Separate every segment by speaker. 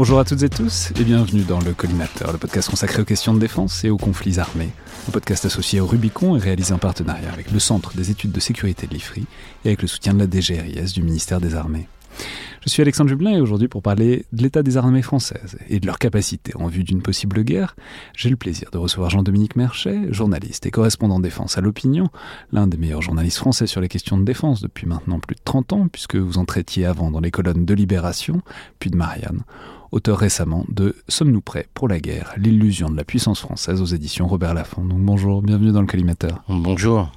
Speaker 1: Bonjour à toutes et tous et bienvenue dans le Collimateur, le podcast consacré aux questions de défense et aux conflits armés. Un podcast associé au Rubicon et réalisé en partenariat avec le Centre des études de sécurité de l'IFRI et avec le soutien de la DGRIS du ministère des Armées. Je suis Alexandre Jublin et aujourd'hui pour parler de l'état des armées françaises et de leurs capacités en vue d'une possible guerre, j'ai le plaisir de recevoir Jean-Dominique Merchet, journaliste et correspondant défense à l'opinion, l'un des meilleurs journalistes français sur les questions de défense depuis maintenant plus de 30 ans puisque vous en traitiez avant dans les colonnes de Libération, puis de Marianne auteur récemment de Sommes-nous prêts pour la guerre L'illusion de la puissance française aux éditions Robert Laffont. Donc bonjour, bienvenue dans le collimateur.
Speaker 2: Bonjour.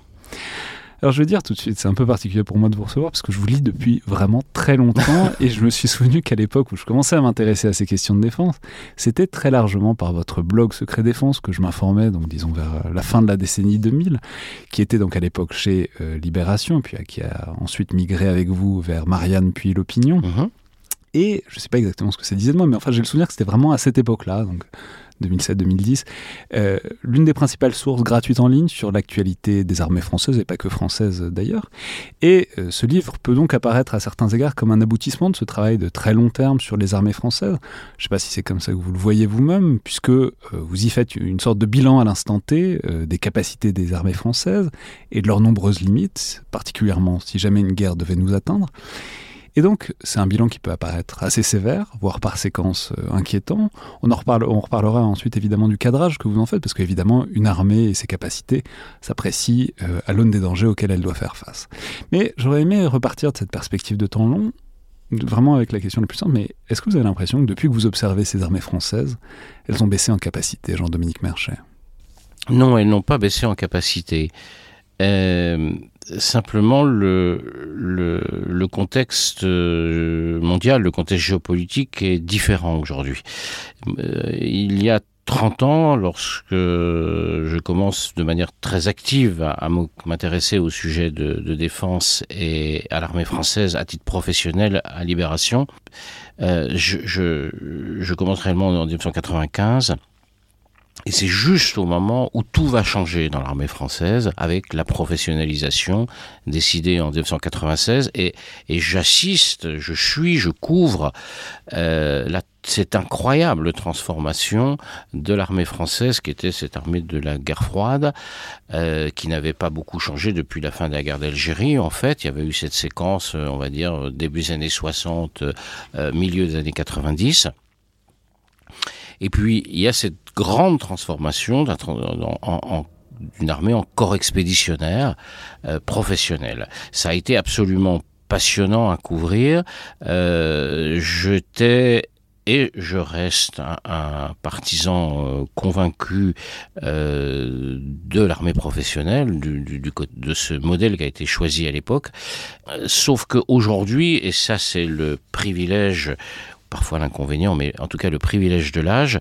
Speaker 1: Alors je veux dire tout de suite, c'est un peu particulier pour moi de vous recevoir parce que je vous lis depuis vraiment très longtemps et je me suis souvenu qu'à l'époque où je commençais à m'intéresser à ces questions de défense, c'était très largement par votre blog Secret Défense que je m'informais, donc disons vers la fin de la décennie 2000, qui était donc à l'époque chez euh, Libération, puis qui a ensuite migré avec vous vers Marianne puis l'Opinion. Mhm. Et je ne sais pas exactement ce que ça disait de moi, mais enfin j'ai le souvenir que c'était vraiment à cette époque-là, donc 2007-2010, euh, l'une des principales sources gratuites en ligne sur l'actualité des armées françaises, et pas que françaises d'ailleurs. Et euh, ce livre peut donc apparaître à certains égards comme un aboutissement de ce travail de très long terme sur les armées françaises. Je ne sais pas si c'est comme ça que vous le voyez vous-même, puisque euh, vous y faites une sorte de bilan à l'instant T des capacités des armées françaises et de leurs nombreuses limites, particulièrement si jamais une guerre devait nous atteindre. Et donc, c'est un bilan qui peut apparaître assez sévère, voire par séquence euh, inquiétant. On en reparle, on reparlera ensuite évidemment du cadrage que vous en faites, parce qu'évidemment, une armée et ses capacités s'apprécient euh, à l'aune des dangers auxquels elle doit faire face. Mais j'aurais aimé repartir de cette perspective de temps long, vraiment avec la question la plus simple, mais est-ce que vous avez l'impression que depuis que vous observez ces armées françaises, elles ont baissé en capacité, Jean-Dominique Merchet?
Speaker 2: Non, elles n'ont pas baissé en capacité. Euh, simplement le, le, contexte euh, mondial, le contexte géopolitique est différent aujourd'hui. Euh, il y a 30 ans, lorsque je commence de manière très active à, m'intéresser au sujet de, de, défense et à l'armée française à titre professionnel à Libération, euh, je, je, je commence réellement en 1995. Et c'est juste au moment où tout va changer dans l'armée française avec la professionnalisation décidée en 1996 et, j'assiste, je suis, je couvre euh, la, cette incroyable transformation de l'armée française qui était cette armée de la guerre froide euh, qui n'avait pas beaucoup changé depuis la fin de la guerre d'Algérie. En fait il y avait eu cette séquence on va dire début des années 60 euh, milieu des années 90 et puis, il y a cette grande transformation d'une armée en corps expéditionnaire euh, professionnel. Ça a été absolument passionnant à couvrir. Euh, J'étais et je reste un, partisan euh, convaincu euh, de l'armée professionnelle, du, du, de ce modèle qui a été choisi à l'époque. Euh, sauf qu'aujourd'hui, et ça c'est le privilège parfois l'inconvénient, mais en tout cas le privilège de l'âge,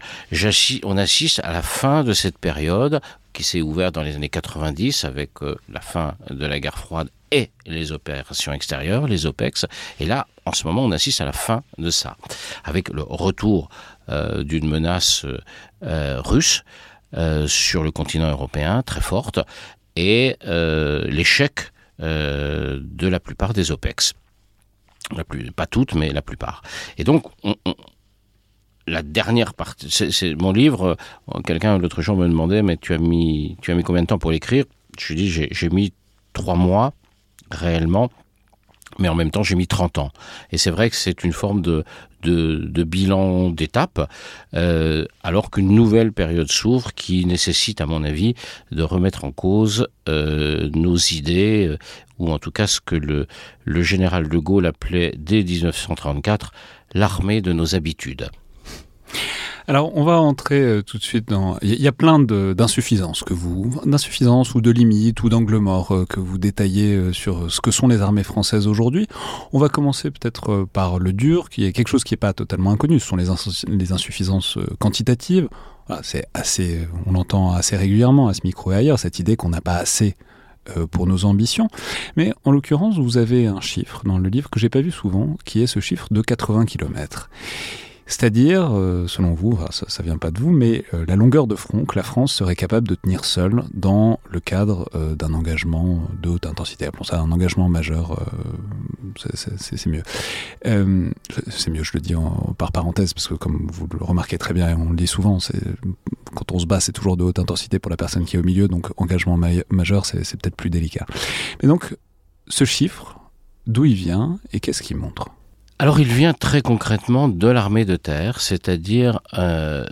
Speaker 2: on assiste à la fin de cette période qui s'est ouverte dans les années 90 avec euh, la fin de la guerre froide et les opérations extérieures, les OPEX. Et là, en ce moment, on assiste à la fin de ça, avec le retour euh, d'une menace euh, russe sur le continent européen très forte et l'échec de la plupart des OPEX. Pas toutes, mais la plupart. Et donc, la dernière partie, c'est mon livre. Quelqu'un l'autre jour me demandait, mais tu as mis, tu as mis combien de temps pour l'écrire? Je lui dis, j'ai mis trois mois réellement mais en même temps j'ai mis 30 ans. Et c'est vrai que c'est une forme de, de, bilan d'étape, euh, alors qu'une nouvelle période s'ouvre qui nécessite, à mon avis, de remettre en cause euh, nos idées, euh, ou en tout cas ce que le, le général de Gaulle appelait dès 1934 l'armée de nos habitudes.
Speaker 1: Alors, on va entrer euh, tout de suite dans. Il y, a plein d'insuffisances que vous, d'insuffisances ou de limites ou d'angles morts euh, que vous détaillez euh, sur ce que sont les armées françaises aujourd'hui. On va commencer peut-être par le dur, qui est quelque chose qui n'est pas totalement inconnu. Ce sont les, insuffisances quantitatives. c'est assez, on l'entend assez régulièrement à ce micro et ailleurs cette idée qu'on n'a pas assez pour nos ambitions. Mais en l'occurrence, vous avez un chiffre dans le livre que j'ai pas vu souvent, qui est ce chiffre de 80 km. C'est-à-dire, euh, selon vous, ça, ne vient pas de vous, mais euh, la longueur de front que la France serait capable de tenir seule dans le cadre euh, d'un engagement de haute intensité. Appelons ça un engagement majeur, c'est mieux. c'est mieux, je le dis par parenthèse, parce que comme vous le remarquez très bien, et on le dit souvent, quand on se bat, c'est toujours de haute intensité pour la personne qui est au milieu, donc engagement majeur, c'est peut-être plus délicat. Mais donc, ce chiffre, d'où il vient et qu'est-ce qu'il montre?
Speaker 2: Alors il vient très concrètement de l'armée de terre, c'est-à-dire euh,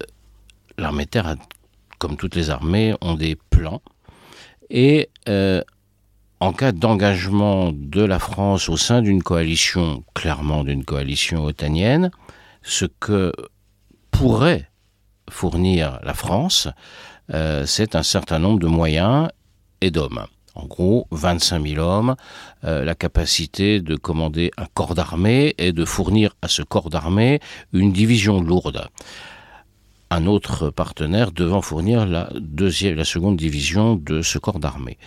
Speaker 2: l'armée de terre, comme toutes les armées, ont des plans. Et euh, en cas d'engagement de la France au sein d'une coalition, clairement d'une coalition otanienne, ce que pourrait fournir la France, euh, c'est un certain nombre de moyens et d'hommes en gros 25 000 hommes, euh, la capacité de commander un corps d'armée et de fournir à ce corps d'armée une division lourde. Un autre partenaire devant fournir la deuxième, la seconde division de ce corps d'armée.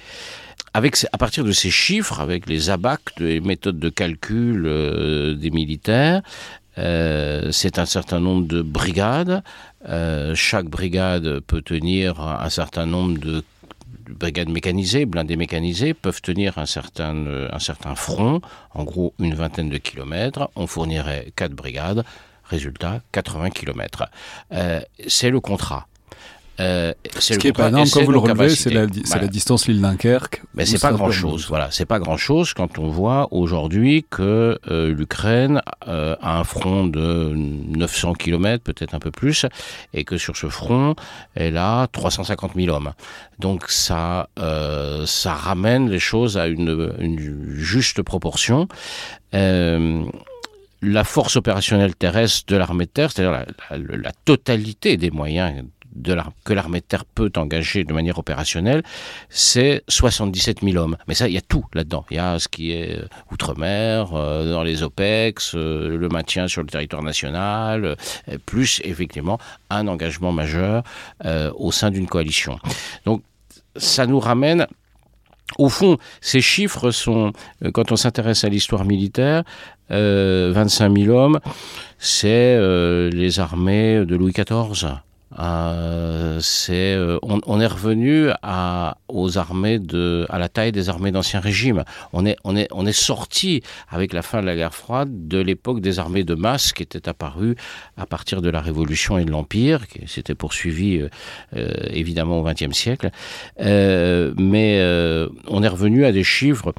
Speaker 2: Avec, à partir de ces chiffres, avec les abacs, les méthodes de calcul euh, des militaires, euh, c'est un certain nombre de brigades. chaque brigade peut tenir un certain nombre de brigades mécanisées, blindées mécanisées, peuvent tenir un certain, euh, un certain front, en gros une vingtaine de kilomètres. On fournirait quatre brigades, résultat 80 kilomètres. Euh, c'est le contrat.
Speaker 1: Euh, Ce qui est pas énorme, quand vous le relevez, c'est la, la, distance Lille-Dunkerque.
Speaker 2: Mais c'est pas grand-chose. Voilà, c'est pas grand-chose quand on voit aujourd'hui que euh, l'Ukraine euh, a un front de 900 km, peut-être un peu plus, et que sur ce front, elle a 350 000 hommes. Donc ça, euh, ça ramène les choses à une, une juste proportion. La force opérationnelle terrestre de l'armée de terre, c'est-à-dire la, la, la, totalité des moyens que l'armée de terre peut engager de manière opérationnelle, c'est 77 000 hommes. Mais ça, il y a tout là-dedans. Il y a ce qui est euh, outre-mer, euh, dans les OPEX, euh, le maintien sur le territoire national, plus effectivement un engagement majeur au sein d'une coalition. Donc ça nous ramène au fond, ces chiffres sont, quand on s'intéresse à l'histoire militaire, 25 000 hommes, c'est les armées de Louis XIV. Euh, euh, on, est revenu à, aux armées de, à la taille des armées d'Ancien Régime. On est, on est, on est sorti avec la fin de la guerre froide de l'époque des armées de masse qui étaient apparues à partir de la Révolution et de l'Empire, qui s'était poursuivi euh, évidemment au XXe siècle. Mais on est revenu à des chiffres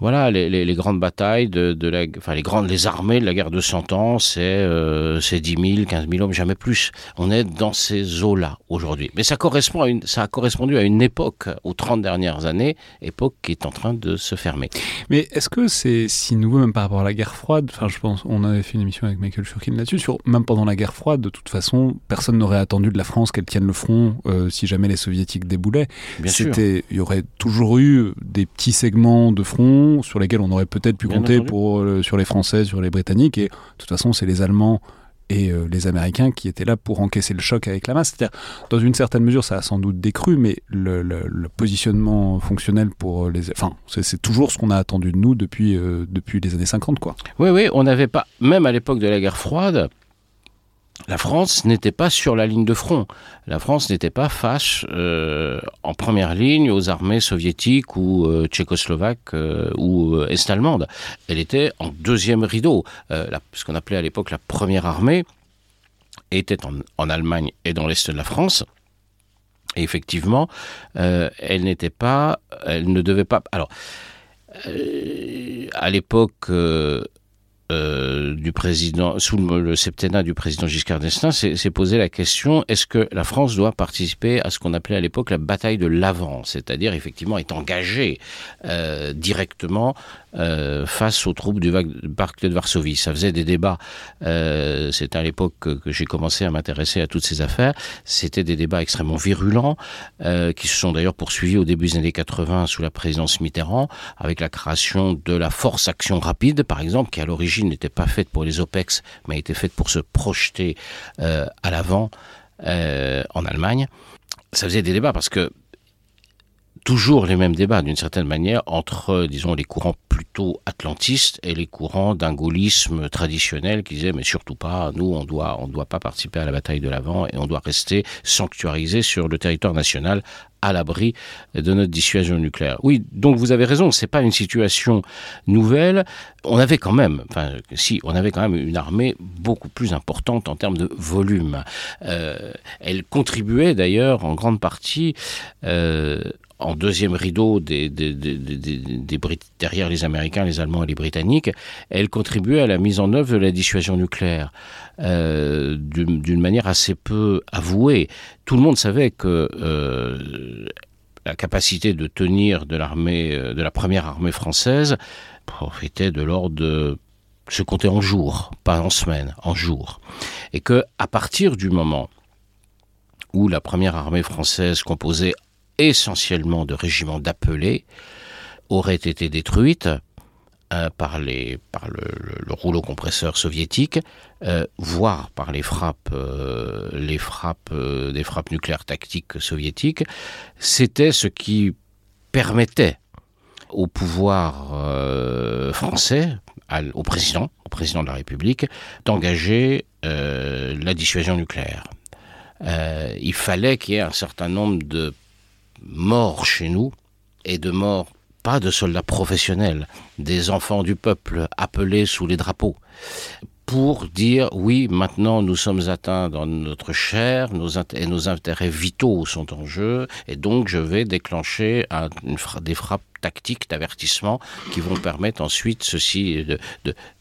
Speaker 2: voilà, les, les, les, grandes batailles de, de la, enfin les grandes, les armées de la guerre de Cent Ans, c'est euh, 10 000, 15 000 hommes, jamais plus. On est dans ces eaux-là aujourd'hui. Mais ça correspond à une, ça a correspondu à une époque, aux 30 dernières années, époque qui est en train de se fermer.
Speaker 1: Mais est-ce que c'est si nouveau même par rapport à la guerre froide? Enfin, je pense, on avait fait une émission avec Michael Shurkin là-dessus. Sur même pendant la guerre froide, de toute façon, personne n'aurait attendu de la France qu'elle tienne le front euh, si jamais les soviétiques déboulaient.
Speaker 2: Bien sûr.
Speaker 1: Il y aurait toujours eu des petits segments de front sur lesquels on aurait peut-être pu compter pour, euh, sur les Français, sur les Britanniques. Et de toute façon, c'est les Allemands et euh, les Américains qui étaient là pour encaisser le choc avec la masse. C'est-à-dire, dans une certaine mesure, ça a sans doute décru, mais le, positionnement fonctionnel pour les... Enfin, c'est toujours ce qu'on a attendu de nous depuis, euh, depuis les années 50, quoi.
Speaker 2: Oui, oui, on n'avait pas... Même à l'époque de la guerre froide, la France n'était pas sur la ligne de front. La France n'était pas face euh, en première ligne aux armées soviétiques ou euh, tchécoslovaques euh, ou est-allemandes. Elle était en deuxième rideau, ce qu'on appelait à l'époque la première armée. était en, Allemagne et dans l'est de la France. Et effectivement, elle n'était pas, elle ne devait pas. Alors, à l'époque, euh, du président, sous le, septennat du président Giscard d'Estaing, s'est posé la question est-ce que la France doit participer à ce qu'on appelait à l'époque la bataille de l'Avent, c'est-à-dire effectivement être engagée euh, directement euh, face aux troupes du parc de Varsovie. Ça faisait des débats. Euh, C'était à l'époque que, j'ai commencé à m'intéresser à toutes ces affaires. C'était des débats extrêmement virulents euh, qui se sont d'ailleurs poursuivis au début des années 80 sous la présidence Mitterrand, avec la création de la force action rapide, par exemple, qui à l'origine n'était pas faite pour les OPEX, mais était faite pour se projeter euh, à l'avant euh, en Allemagne. Ça faisait des débats parce que toujours les mêmes débats d'une certaine manière entre, disons, les courants plutôt atlantistes et les courants d'un gaullisme traditionnel qui disaient mais surtout pas, nous on doit on doit pas participer à la bataille de l'avant et on doit rester sanctuarisé sur le territoire national à l'abri de notre dissuasion nucléaire. Oui, donc vous avez raison, c'est pas une situation nouvelle. On avait quand même, enfin, si, on avait quand même une armée beaucoup plus importante en termes de volume. Euh, elle contribuait d'ailleurs en grande partie euh, en deuxième rideau derrière les Américains, les Allemands et les Britanniques, elle contribuait à la mise en œuvre de la dissuasion nucléaire euh, d'une manière assez peu avouée. Tout le monde savait que euh, la capacité de tenir de l'armée, euh, de la première armée française, profitait de l'ordre de se compter en jours, pas en semaines, en jours, et que à partir du moment où la première armée française composée essentiellement de régiments d'appelés, aurait été détruite euh, par, le, le, rouleau compresseur soviétique, euh, voire par les frappes, euh, les frappes, des frappes nucléaires tactiques soviétiques, c'était ce qui permettait au pouvoir français, au président, de la République, d'engager la dissuasion nucléaire. il fallait qu'il y ait un certain nombre de morts chez nous et de morts pas de soldats professionnels, des enfants du peuple appelés sous les drapeaux, pour dire oui, maintenant nous sommes atteints dans notre chair, nos et nos intérêts vitaux sont en jeu, et donc je vais déclencher des frappes tactiques d'avertissement qui vont permettre ensuite ceci de,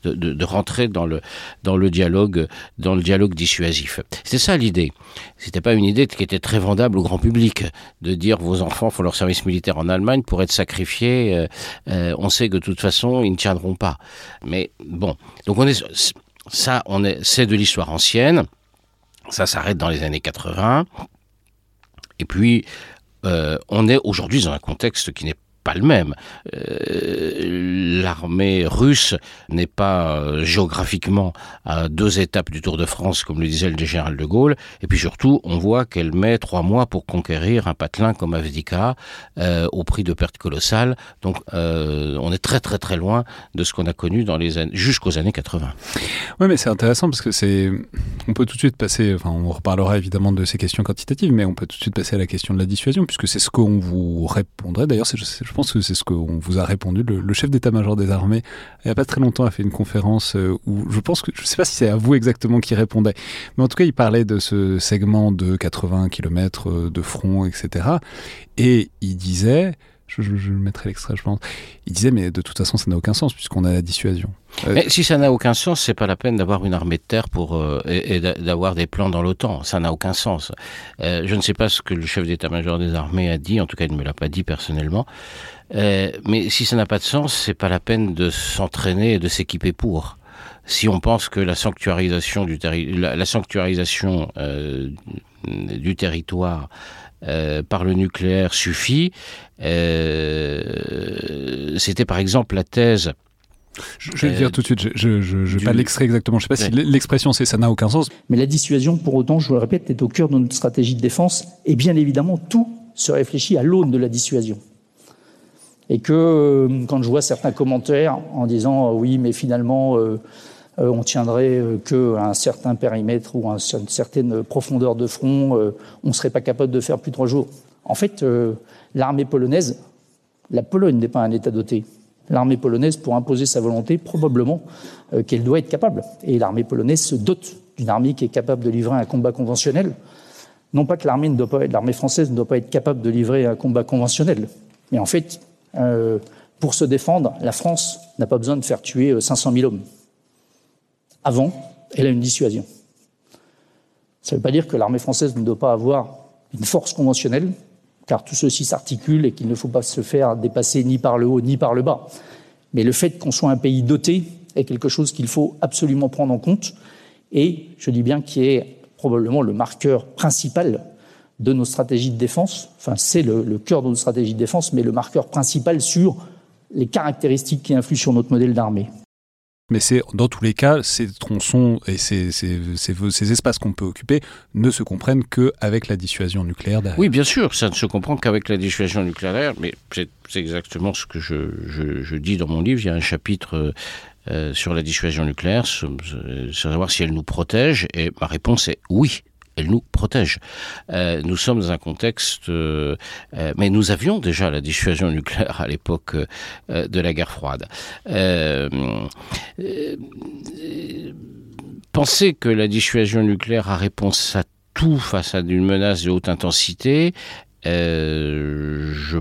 Speaker 2: de, de, rentrer dans le, dans le dialogue dans le dialogue dissuasif. C'est ça l'idée. C'était pas une idée qui était très vendable au grand public de dire vos enfants font leur service militaire en Allemagne pour être sacrifiés. Euh, euh, on sait que de toute façon ils ne tiendront pas. Mais bon, donc on est ça, on est c'est de l'histoire ancienne. Ça s'arrête dans les années 80. Et puis, euh, on est aujourd'hui dans un contexte qui n'est pas le même. Euh, L'armée russe n'est pas euh, géographiquement à deux étapes du Tour de France, comme le disait le général de Gaulle. Et puis surtout, on voit qu'elle met trois mois pour conquérir un patelin comme Avdika euh, au prix de pertes colossales. Donc, on est très très très loin de ce qu'on a connu dans les années jusqu'aux années 80.
Speaker 1: Oui, mais c'est intéressant parce que c'est. On peut tout de suite passer. Enfin, on reparlera évidemment de ces questions quantitatives, mais on peut tout de suite passer à la question de la dissuasion, puisque c'est ce qu'on vous répondrait. D'ailleurs, je pense que c'est ce qu'on vous a répondu. Le, le chef d'état-major des armées, il n'y a pas très longtemps, a fait une conférence euh, où je pense que, je ne sais pas si c'est à vous exactement qui répondait, mais en tout cas, il parlait de ce segment de 80 km euh, de front, etc. Et il disait, je, je, mettrai l'extrait, je pense, il disait, mais de toute façon, ça n'a aucun sens puisqu'on a la dissuasion.
Speaker 2: Euh, mais si ça n'a aucun sens, c'est pas la peine d'avoir une armée de terre pour euh, et, d'avoir des plans dans l'OTAN. Ça n'a aucun sens. Euh, je ne sais pas ce que le chef d'état-major des armées a dit. En tout cas, il ne me l'a pas dit personnellement. Mais si ça n'a pas de sens, c'est pas la peine de s'entraîner et de s'équiper pour. Si on pense que la sanctuarisation du, la, sanctuarisation du territoire euh, par le nucléaire suffit, euh, c'était par exemple la thèse
Speaker 1: je, je vais le dire tout de suite, je n'ai pas l'extrait exactement, je ne sais pas si l'expression c'est ça n'a aucun sens.
Speaker 3: Mais la dissuasion, pour autant, je vous le répète, est au cœur de notre stratégie de défense et bien évidemment tout se réfléchit à l'aune de la dissuasion. Et que euh, quand je vois certains commentaires en disant euh, oui, mais finalement euh, euh, on tiendrait euh, qu'à un certain périmètre ou à une certaine profondeur de front, euh, on ne serait pas capable de faire plus de trois jours. En fait, euh, l'armée polonaise, la Pologne n'est pas un État doté l'armée polonaise pour imposer sa volonté, probablement euh, qu'elle doit être capable. Et l'armée polonaise se dote d'une armée qui est capable de livrer un combat conventionnel. Non pas que l'armée ne doit pas l'armée française ne doit pas être capable de livrer un combat conventionnel, mais en fait, euh, pour se défendre, la France n'a pas besoin de faire tuer 500 euh, 000 hommes. Avant, elle a une dissuasion. Ça ne veut pas dire que l'armée française ne doit pas avoir une force conventionnelle, car tout ceci s'articule et qu'il ne faut pas se faire dépasser ni par le haut ni par le bas. Mais le fait qu'on soit un pays doté est quelque chose qu'il faut absolument prendre en compte et, je dis bien, qui est probablement le marqueur principal de nos stratégies de défense. Enfin, c'est le, le cœur de nos stratégies de défense, mais le marqueur principal sur les caractéristiques qui influent sur notre modèle d'armée.
Speaker 1: Mais c'est dans tous les cas, ces tronçons et ces, ces, ces, espaces qu'on peut occuper ne se comprennent qu'avec la dissuasion nucléaire.
Speaker 2: Oui, bien sûr, ça ne se comprend qu'avec la dissuasion nucléaire, mais c'est exactement ce que je, dis dans mon livre. Il y a un chapitre euh, sur la dissuasion nucléaire, sur savoir si elle nous protège, et ma réponse est oui elle nous protège. Euh, nous sommes dans un contexte, euh, euh, mais nous avions déjà la dissuasion nucléaire à l'époque de la guerre froide. Penser que la dissuasion nucléaire a réponse à tout face à une menace de haute intensité, je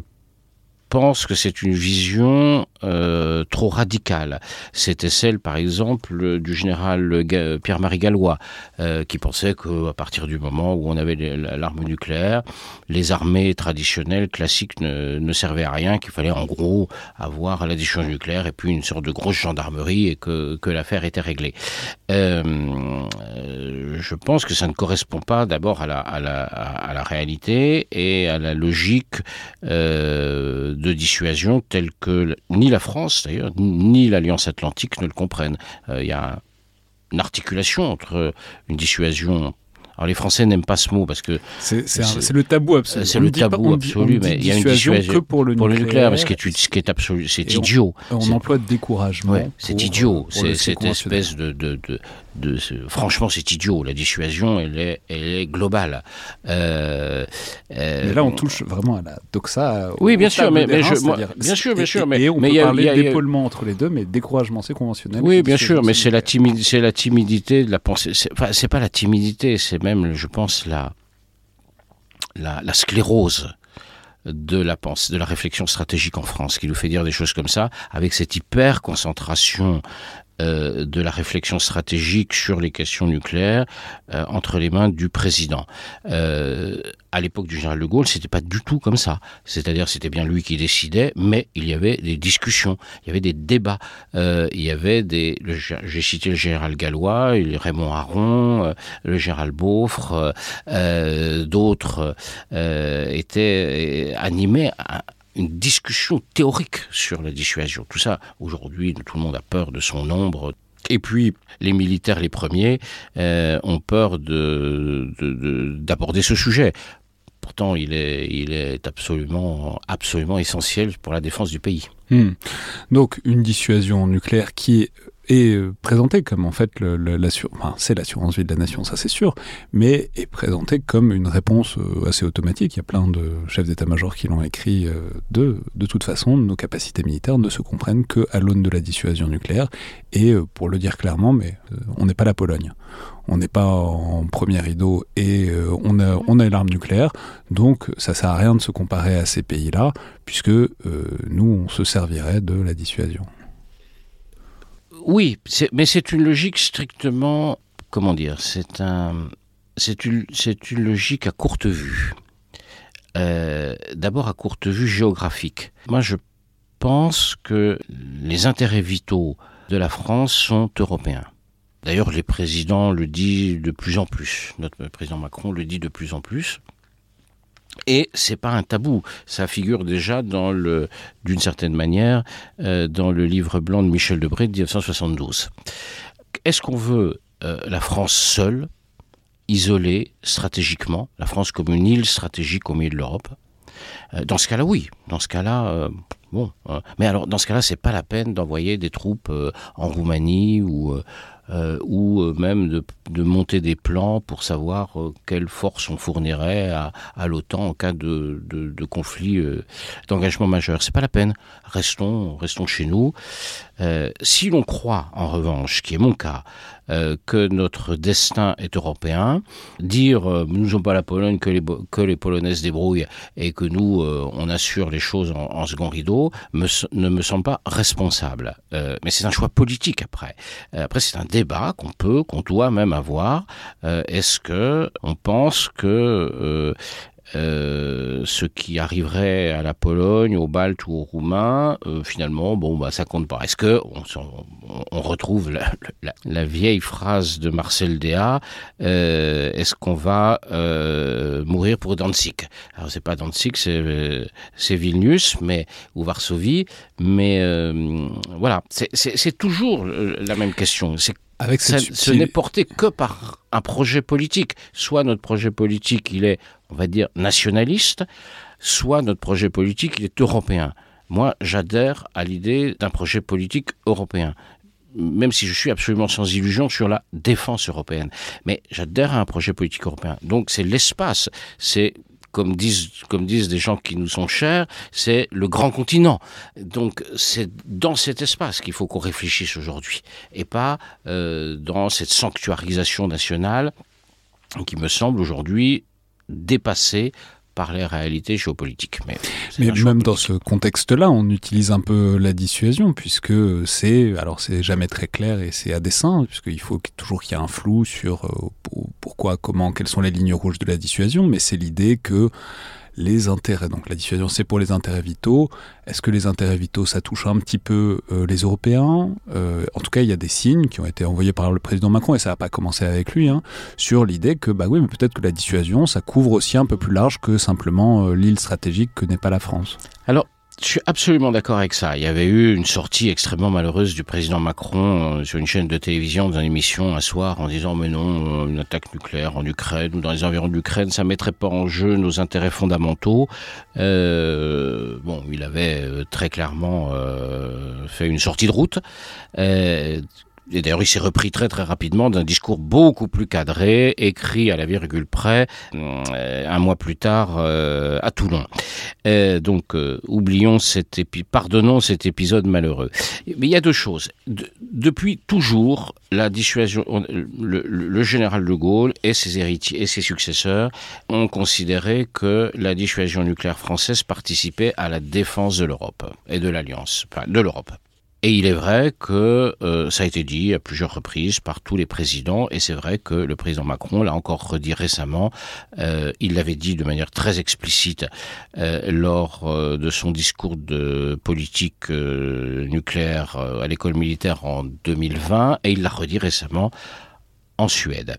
Speaker 2: pense que c'est une vision euh, trop radicale. C'était celle, par exemple, du général Pierre-Marie Gallois, euh, qui pensait qu'à partir du moment où on avait l'arme nucléaire, les armées traditionnelles, classiques, ne, servaient à rien, qu'il fallait en gros avoir la nucléaire et puis une sorte de grosse gendarmerie et que, l'affaire était réglée. Euh, je pense que ça ne correspond pas d'abord à la, à, la, réalité et à la logique de dissuasion telle que ni la France d'ailleurs, ni l'Alliance Atlantique ne le comprennent. Euh, il y a une articulation entre une dissuasion alors les Français n'aiment pas ce mot parce que
Speaker 1: c'est le tabou absolu.
Speaker 2: C'est le tabou
Speaker 1: pas,
Speaker 2: absolu,
Speaker 1: dit,
Speaker 2: mais il y a une dissuasion
Speaker 1: que pour le
Speaker 2: pour
Speaker 1: nucléaire,
Speaker 2: le nucléaire mais ce qui est, ce qui est absolu, c'est idiot.
Speaker 1: On, on emploie de découragement.
Speaker 2: Ouais, c'est idiot. C'est cette espèce de, de, de, de franchement, c'est idiot. La dissuasion, elle est, elle est globale.
Speaker 1: Euh, euh, mais là, on touche vraiment à la doxa.
Speaker 2: Oui, bien sûr, mais, mais je, moi, bien sûr, bien sûr, mais
Speaker 1: et on
Speaker 2: mais
Speaker 1: peut
Speaker 2: y a,
Speaker 1: parler d'épaulement entre les deux, mais découragement, c'est conventionnel.
Speaker 2: Oui, bien sûr, mais c'est la timidité, c'est la timidité de la pensée. Enfin, c'est pas la timidité, c'est même, je pense, la, la, la sclérose de la pensée, de la réflexion stratégique en France, qui nous fait dire des choses comme ça, avec cette hyper concentration euh, de la réflexion stratégique sur les questions nucléaires euh, entre les mains du président. Euh, à l'époque du général de Gaulle, c'était pas du tout comme ça. C'est-à-dire, c'était bien lui qui décidait, mais il y avait des discussions, il y avait des débats, il y avait des. J'ai cité le général Gallois, Raymond Aron, le général Beaufre, d'autres étaient animés à, une discussion théorique sur la dissuasion. Tout ça, aujourd'hui, tout le monde a peur de son nombre. Et puis, les militaires, les premiers, euh, ont peur d'aborder de, ce sujet. Pourtant, il est, il est absolument, absolument essentiel pour la défense du pays.
Speaker 1: Mmh. Donc, une dissuasion nucléaire qui est est présenté comme en fait le, le, enfin, c'est l'assurance vie de la nation, ça c'est sûr, mais est présenté comme une réponse euh, assez automatique. Il y a plein de chefs d'état-major qui l'ont écrit euh, de de toute façon, nos capacités militaires ne se comprennent que à l'aune de la dissuasion nucléaire. Et euh, pour le dire clairement, mais euh, on n'est pas la Pologne, on n'est pas en premier rideau et euh, on a on a nucléaire, donc ça sert à rien de se comparer à ces pays-là, puisque euh, nous on se servirait de la dissuasion.
Speaker 2: Oui, mais c'est une logique strictement, comment dire, c'est un, c'est une, c'est une logique à courte vue. Euh, D'abord à courte vue géographique. Moi, je pense que les intérêts vitaux de la France sont européens. D'ailleurs, les présidents le disent de plus en plus. Notre président Macron le dit de plus en plus. Et c'est pas un tabou, ça figure déjà dans le, d'une certaine manière, euh, dans le livre blanc de Michel Debré de 1972. Est-ce qu'on veut euh, la France seule, isolée stratégiquement, la France comme une île stratégique au milieu de l'Europe? Euh, Dans ce cas-là, oui. Dans ce cas-là, bon. Euh, mais alors, dans ce cas-là, c'est pas la peine d'envoyer des troupes en Roumanie ou euh, ou euh, même de, de monter des plans pour savoir euh, quelle force on fournirait à, à l'OTAN en cas de, de, de conflit euh, d'engagement majeur. C'est pas la peine. Restons, restons chez nous. Euh, si l'on croit, en revanche, qui est mon cas, euh, que notre destin est européen, dire euh, nous ne pas la Pologne, que les, que les Polonais se débrouillent et que nous, euh, on assure les choses en, en second rideau, me, ne me semble pas responsable. Euh, mais c'est un choix politique après. Après, c'est un débat qu'on peut, qu'on doit même avoir. Est-ce que on pense que euh, ce qui arriverait à la Pologne, aux Baltes ou aux Roumains, euh, finalement, bon, bah, ça compte pas. Est-ce que on, retrouve la, vieille phrase de Marcel Déat euh, Est-ce qu'on va mourir pour Danzig? Alors c'est pas Danzig, c'est Vilnius, mais ou Varsovie, mais voilà, c'est toujours la même question. C'est avec ça, ce n'est porté que par un projet politique. Soit notre projet politique, il est, on va dire, nationaliste, soit notre projet politique, il est européen. Moi, j'adhère à l'idée d'un projet politique européen même si je suis absolument sans illusion sur la défense européenne. Mais j'adhère à un projet politique européen. Donc c'est l'espace, c'est comme disent, comme disent des gens qui nous sont chers, c'est le grand continent. Donc c'est dans cet espace qu'il faut qu'on réfléchisse aujourd'hui, et pas euh, dans cette sanctuarisation nationale qui me semble aujourd'hui dépassée par les réalités géopolitiques.
Speaker 1: Mais, Mais même dans ce contexte-là, on utilise un peu la dissuasion, puisque c'est, alors c'est jamais très clair et c'est à dessein, puisqu'il faut toujours qu'il y ait un flou sur euh, pourquoi, comment, quelles sont les lignes rouges de la dissuasion, mais c'est l'idée que les intérêts. Donc la dissuasion, c'est pour les intérêts vitaux. Est-ce que les intérêts vitaux, ça touche un petit peu euh, les Européens? Euh, En tout cas, il y a des signes qui ont été envoyés par le président Macron, et ça n'a pas commencé avec lui, hein, sur l'idée que, bah oui, mais peut-être que la dissuasion, ça couvre aussi un peu plus large que simplement euh, l'île stratégique que n'est pas la France.
Speaker 2: Alors, je suis absolument d'accord avec ça. Il y avait eu une sortie extrêmement malheureuse du président Macron euh, sur une chaîne de télévision dans une émission un soir en disant mais non, euh, une attaque nucléaire en Ukraine ou dans les environs de l'Ukraine, ça mettrait pas en jeu nos intérêts fondamentaux. Euh, bon, il avait euh, très clairement euh, fait une sortie de route. Et d'ailleurs, il s'est repris très très rapidement d'un discours beaucoup plus cadré, écrit à la virgule près, euh, un mois plus tard euh, à Toulon. Euh, donc, euh, oublions cet épi pardonnons cet épisode malheureux. Mais il y a deux choses. De depuis toujours, la dissuasion, le, le, général de Gaulle et ses héritiers et ses successeurs ont considéré que la dissuasion nucléaire française participait à la défense de l'Europe et de l'Alliance, enfin de l'Europe. Et il est vrai que euh, ça a été dit à plusieurs reprises par tous les présidents, et c'est vrai que le président Macron l'a encore redit récemment. Euh, il l'avait dit de manière très explicite euh, lors de son discours de politique nucléaire à l'école militaire en 2020, et il l'a redit récemment en Suède.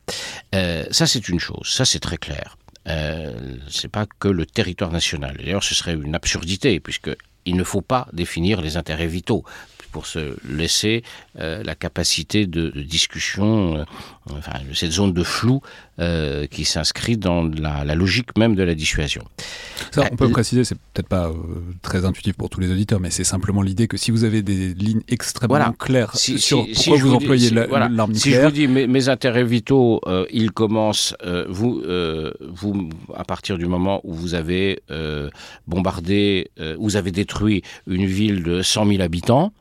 Speaker 2: Ça, c'est une chose. Ça, c'est très clair. C'est pas que le territoire national. D'ailleurs, ce serait une absurdité puisque il ne faut pas définir les intérêts vitaux pour se laisser euh, la capacité de, de discussion, euh, enfin, cette zone de flou euh, qui s'inscrit dans la, la, logique même de la dissuasion.
Speaker 1: Ça, on peut préciser, c'est peut-être pas très intuitif pour tous les auditeurs, mais c'est simplement l'idée que si vous avez des lignes extrêmement
Speaker 2: voilà.
Speaker 1: claires
Speaker 2: si,
Speaker 1: sur
Speaker 2: si,
Speaker 1: pourquoi
Speaker 2: si
Speaker 1: vous,
Speaker 2: vous
Speaker 1: employez l'arme
Speaker 2: voilà.
Speaker 1: nucléaire,
Speaker 2: si je vous dis mes, mes intérêts vitaux, ils commencent vous, vous à partir du moment où vous avez bombardé, vous avez détruit une ville de 100 000 habitants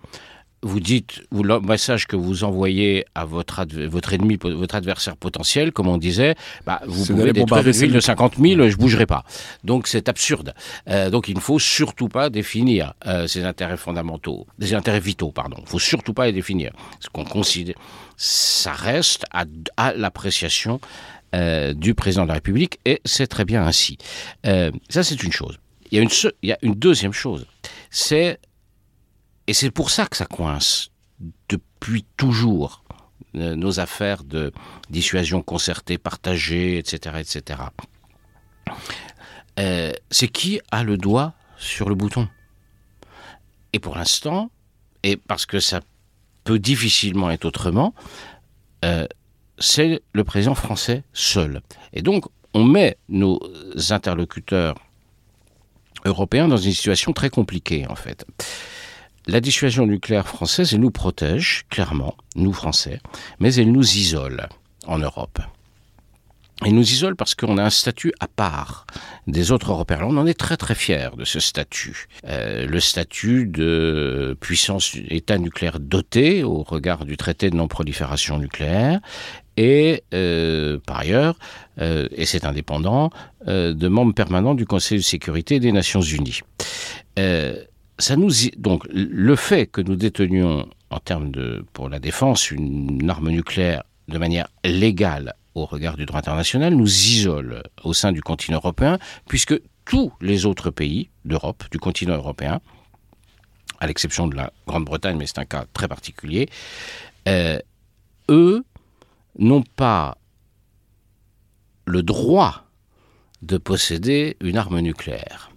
Speaker 2: vous dites, le message que vous envoyez à votre, votre ennemi, votre adversaire potentiel, comme on disait, bah, vous pouvez détruire une ville de 50 000, je bougerai pas. Donc c'est absurde. Euh, donc il ne faut surtout pas définir euh, ces intérêts fondamentaux, des intérêts vitaux, pardon. Il faut surtout pas les définir. Ce qu'on considère, ça reste à, à l'appréciation euh, du président de la République et c'est très bien ainsi. Euh, ça c'est une chose. Il y a une, il y a une deuxième chose. C'est et c'est pour ça que ça coince depuis toujours euh, nos affaires de dissuasion concertée, partagée, etc., etc. Euh, c'est qui a le doigt sur le bouton? Et pour l'instant, et parce que ça peut difficilement être autrement, euh, c'est le président français seul. Et donc, on met nos interlocuteurs européens dans une situation très compliquée, en fait. La dissuasion nucléaire française, elle nous protège, clairement, nous Français, mais elle nous isole en Europe. Il nous isole parce qu'on a un statut à part des autres Européens. on en est très très fiers de ce statut. Euh, le statut de puissance État nucléaire doté au regard du traité de non-prolifération nucléaire et euh, par ailleurs, euh, et c'est indépendant, de membre permanent du Conseil de sécurité des Nations Unies. Donc le fait que nous détenions en termes de pour la défense une arme nucléaire de manière légale au regard du droit international, nous isole au sein du continent européen, puisque tous les autres pays d'Europe, du continent européen, à l'exception de la Grande-Bretagne, mais c'est un cas très particulier, euh, eux n'ont pas le droit de posséder une arme nucléaire,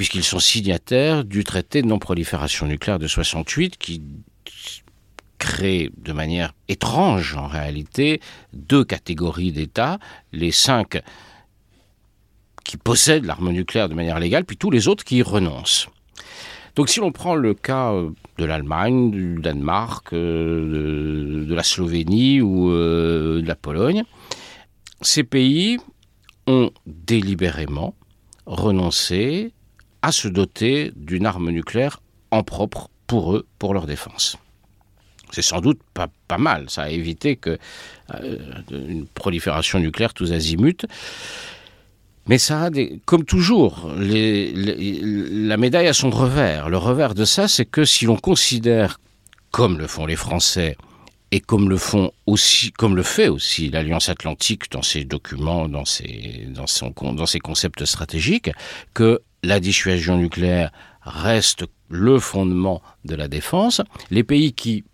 Speaker 2: puisqu'ils sont signataires du traité de non-prolifération nucléaire de 68 qui crée de manière étrange en réalité deux catégories d'États, les cinq qui possèdent l'arme nucléaire de manière légale, puis tous les autres qui y renoncent. Donc si l'on prend le cas euh, de l'Allemagne, du Danemark, euh, de, la Slovénie ou euh, de la Pologne, ces pays ont délibérément renoncé à se doter d'une arme nucléaire en propre pour eux, pour leur défense. C'est sans doute pas, mal, ça a évité que, euh, une prolifération nucléaire tous azimuts. Mais ça a des, comme toujours, la médaille a son revers. Le revers de ça, c'est que si l'on considère, comme le font les Français, et comme le font aussi, comme le fait aussi l'Alliance Atlantique dans ses documents, dans ses, dans ses concepts stratégiques, que la dissuasion nucléaire reste le fondement de la défense, les pays qui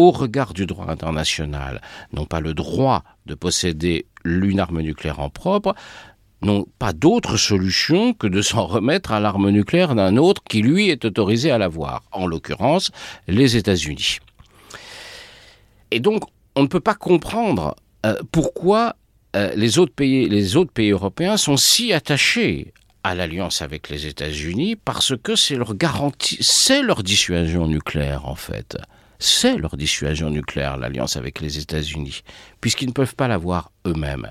Speaker 2: au regard du droit international, n'ont pas le droit de posséder une arme nucléaire en propre, n'ont pas d'autre solution que de s'en remettre à l'arme nucléaire d'un autre qui, lui, est autorisé à l'avoir, en l'occurrence les États-Unis. Et donc, on ne peut pas comprendre euh, pourquoi euh, les, autres pays, les autres pays européens sont si attachés à l'alliance avec les États-Unis parce que c'est leur garantie, c'est leur dissuasion nucléaire en fait c'est leur dissuasion nucléaire, l'alliance avec les États-Unis, puisqu'ils ne peuvent pas l'avoir eux-mêmes.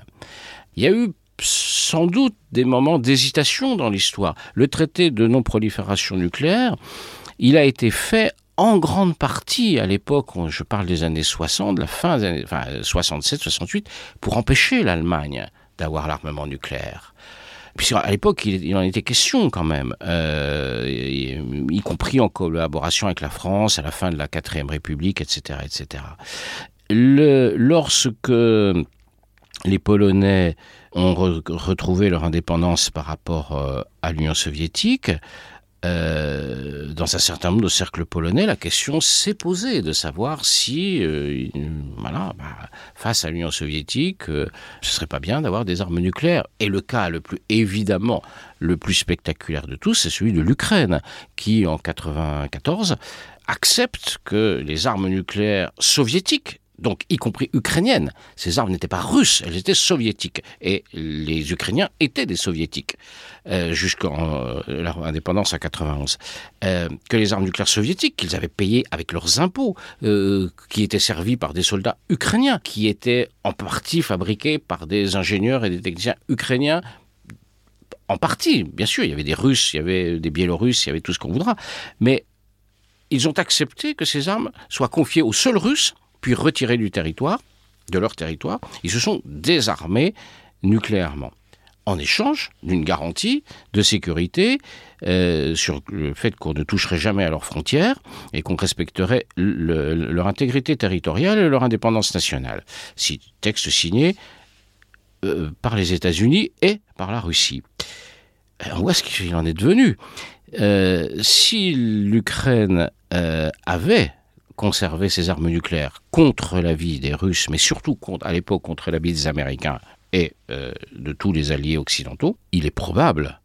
Speaker 2: Il y a eu sans doute des moments d'hésitation dans l'histoire. Le traité de non-prolifération nucléaire, il a été fait en grande partie à l'époque, je parle des années 60, la fin des années enfin, 67, 68, pour empêcher l'Allemagne d'avoir l'armement nucléaire puisqu'à l'époque, il, en était question quand même, euh, y, compris en collaboration avec la France à la fin de la quatrième République, etc., etc. Lorsque les Polonais ont retrouvé leur indépendance par rapport euh, à l'Union soviétique, euh, dans un certain nombre de cercles polonais, la question s'est posée de savoir si, euh, bah, face à l'Union soviétique, euh, ce serait pas bien d'avoir des armes nucléaires. Et le cas le plus évidemment le plus spectaculaire de tous, c'est celui de l'Ukraine, qui en 94 accepte que les armes nucléaires soviétiques donc y compris ukrainiennes. Ces armes n'étaient pas russes, elles étaient soviétiques. Et les Ukrainiens étaient des soviétiques, euh, jusqu'en euh, leur indépendance en 91. Euh, que les armes nucléaires soviétiques, qu'ils avaient payées avec leurs impôts, euh, qui étaient servis par des soldats ukrainiens, qui étaient en partie fabriqués par des ingénieurs et des techniciens ukrainiens en partie, bien sûr, il y avait des Russes, il y avait des Biélorusses, il y avait tout ce qu'on voudra, mais ils ont accepté que ces armes soient confiées aux seuls Russes puis retirés du territoire, de leur territoire, ils se sont désarmés nucléairement en échange d'une garantie de sécurité euh, sur le fait qu'on ne toucherait jamais à leurs frontières et qu'on respecterait leur intégrité territoriale et leur indépendance nationale. Si, texte signé euh, par les États-Unis et par la Russie. Euh, on voit ce qu'il en est devenu? si l'Ukraine avait conserver ses armes nucléaires contre l'avis des Russes, mais surtout contre, à l'époque contre l'avis des Américains et euh, de tous les alliés occidentaux, il est probable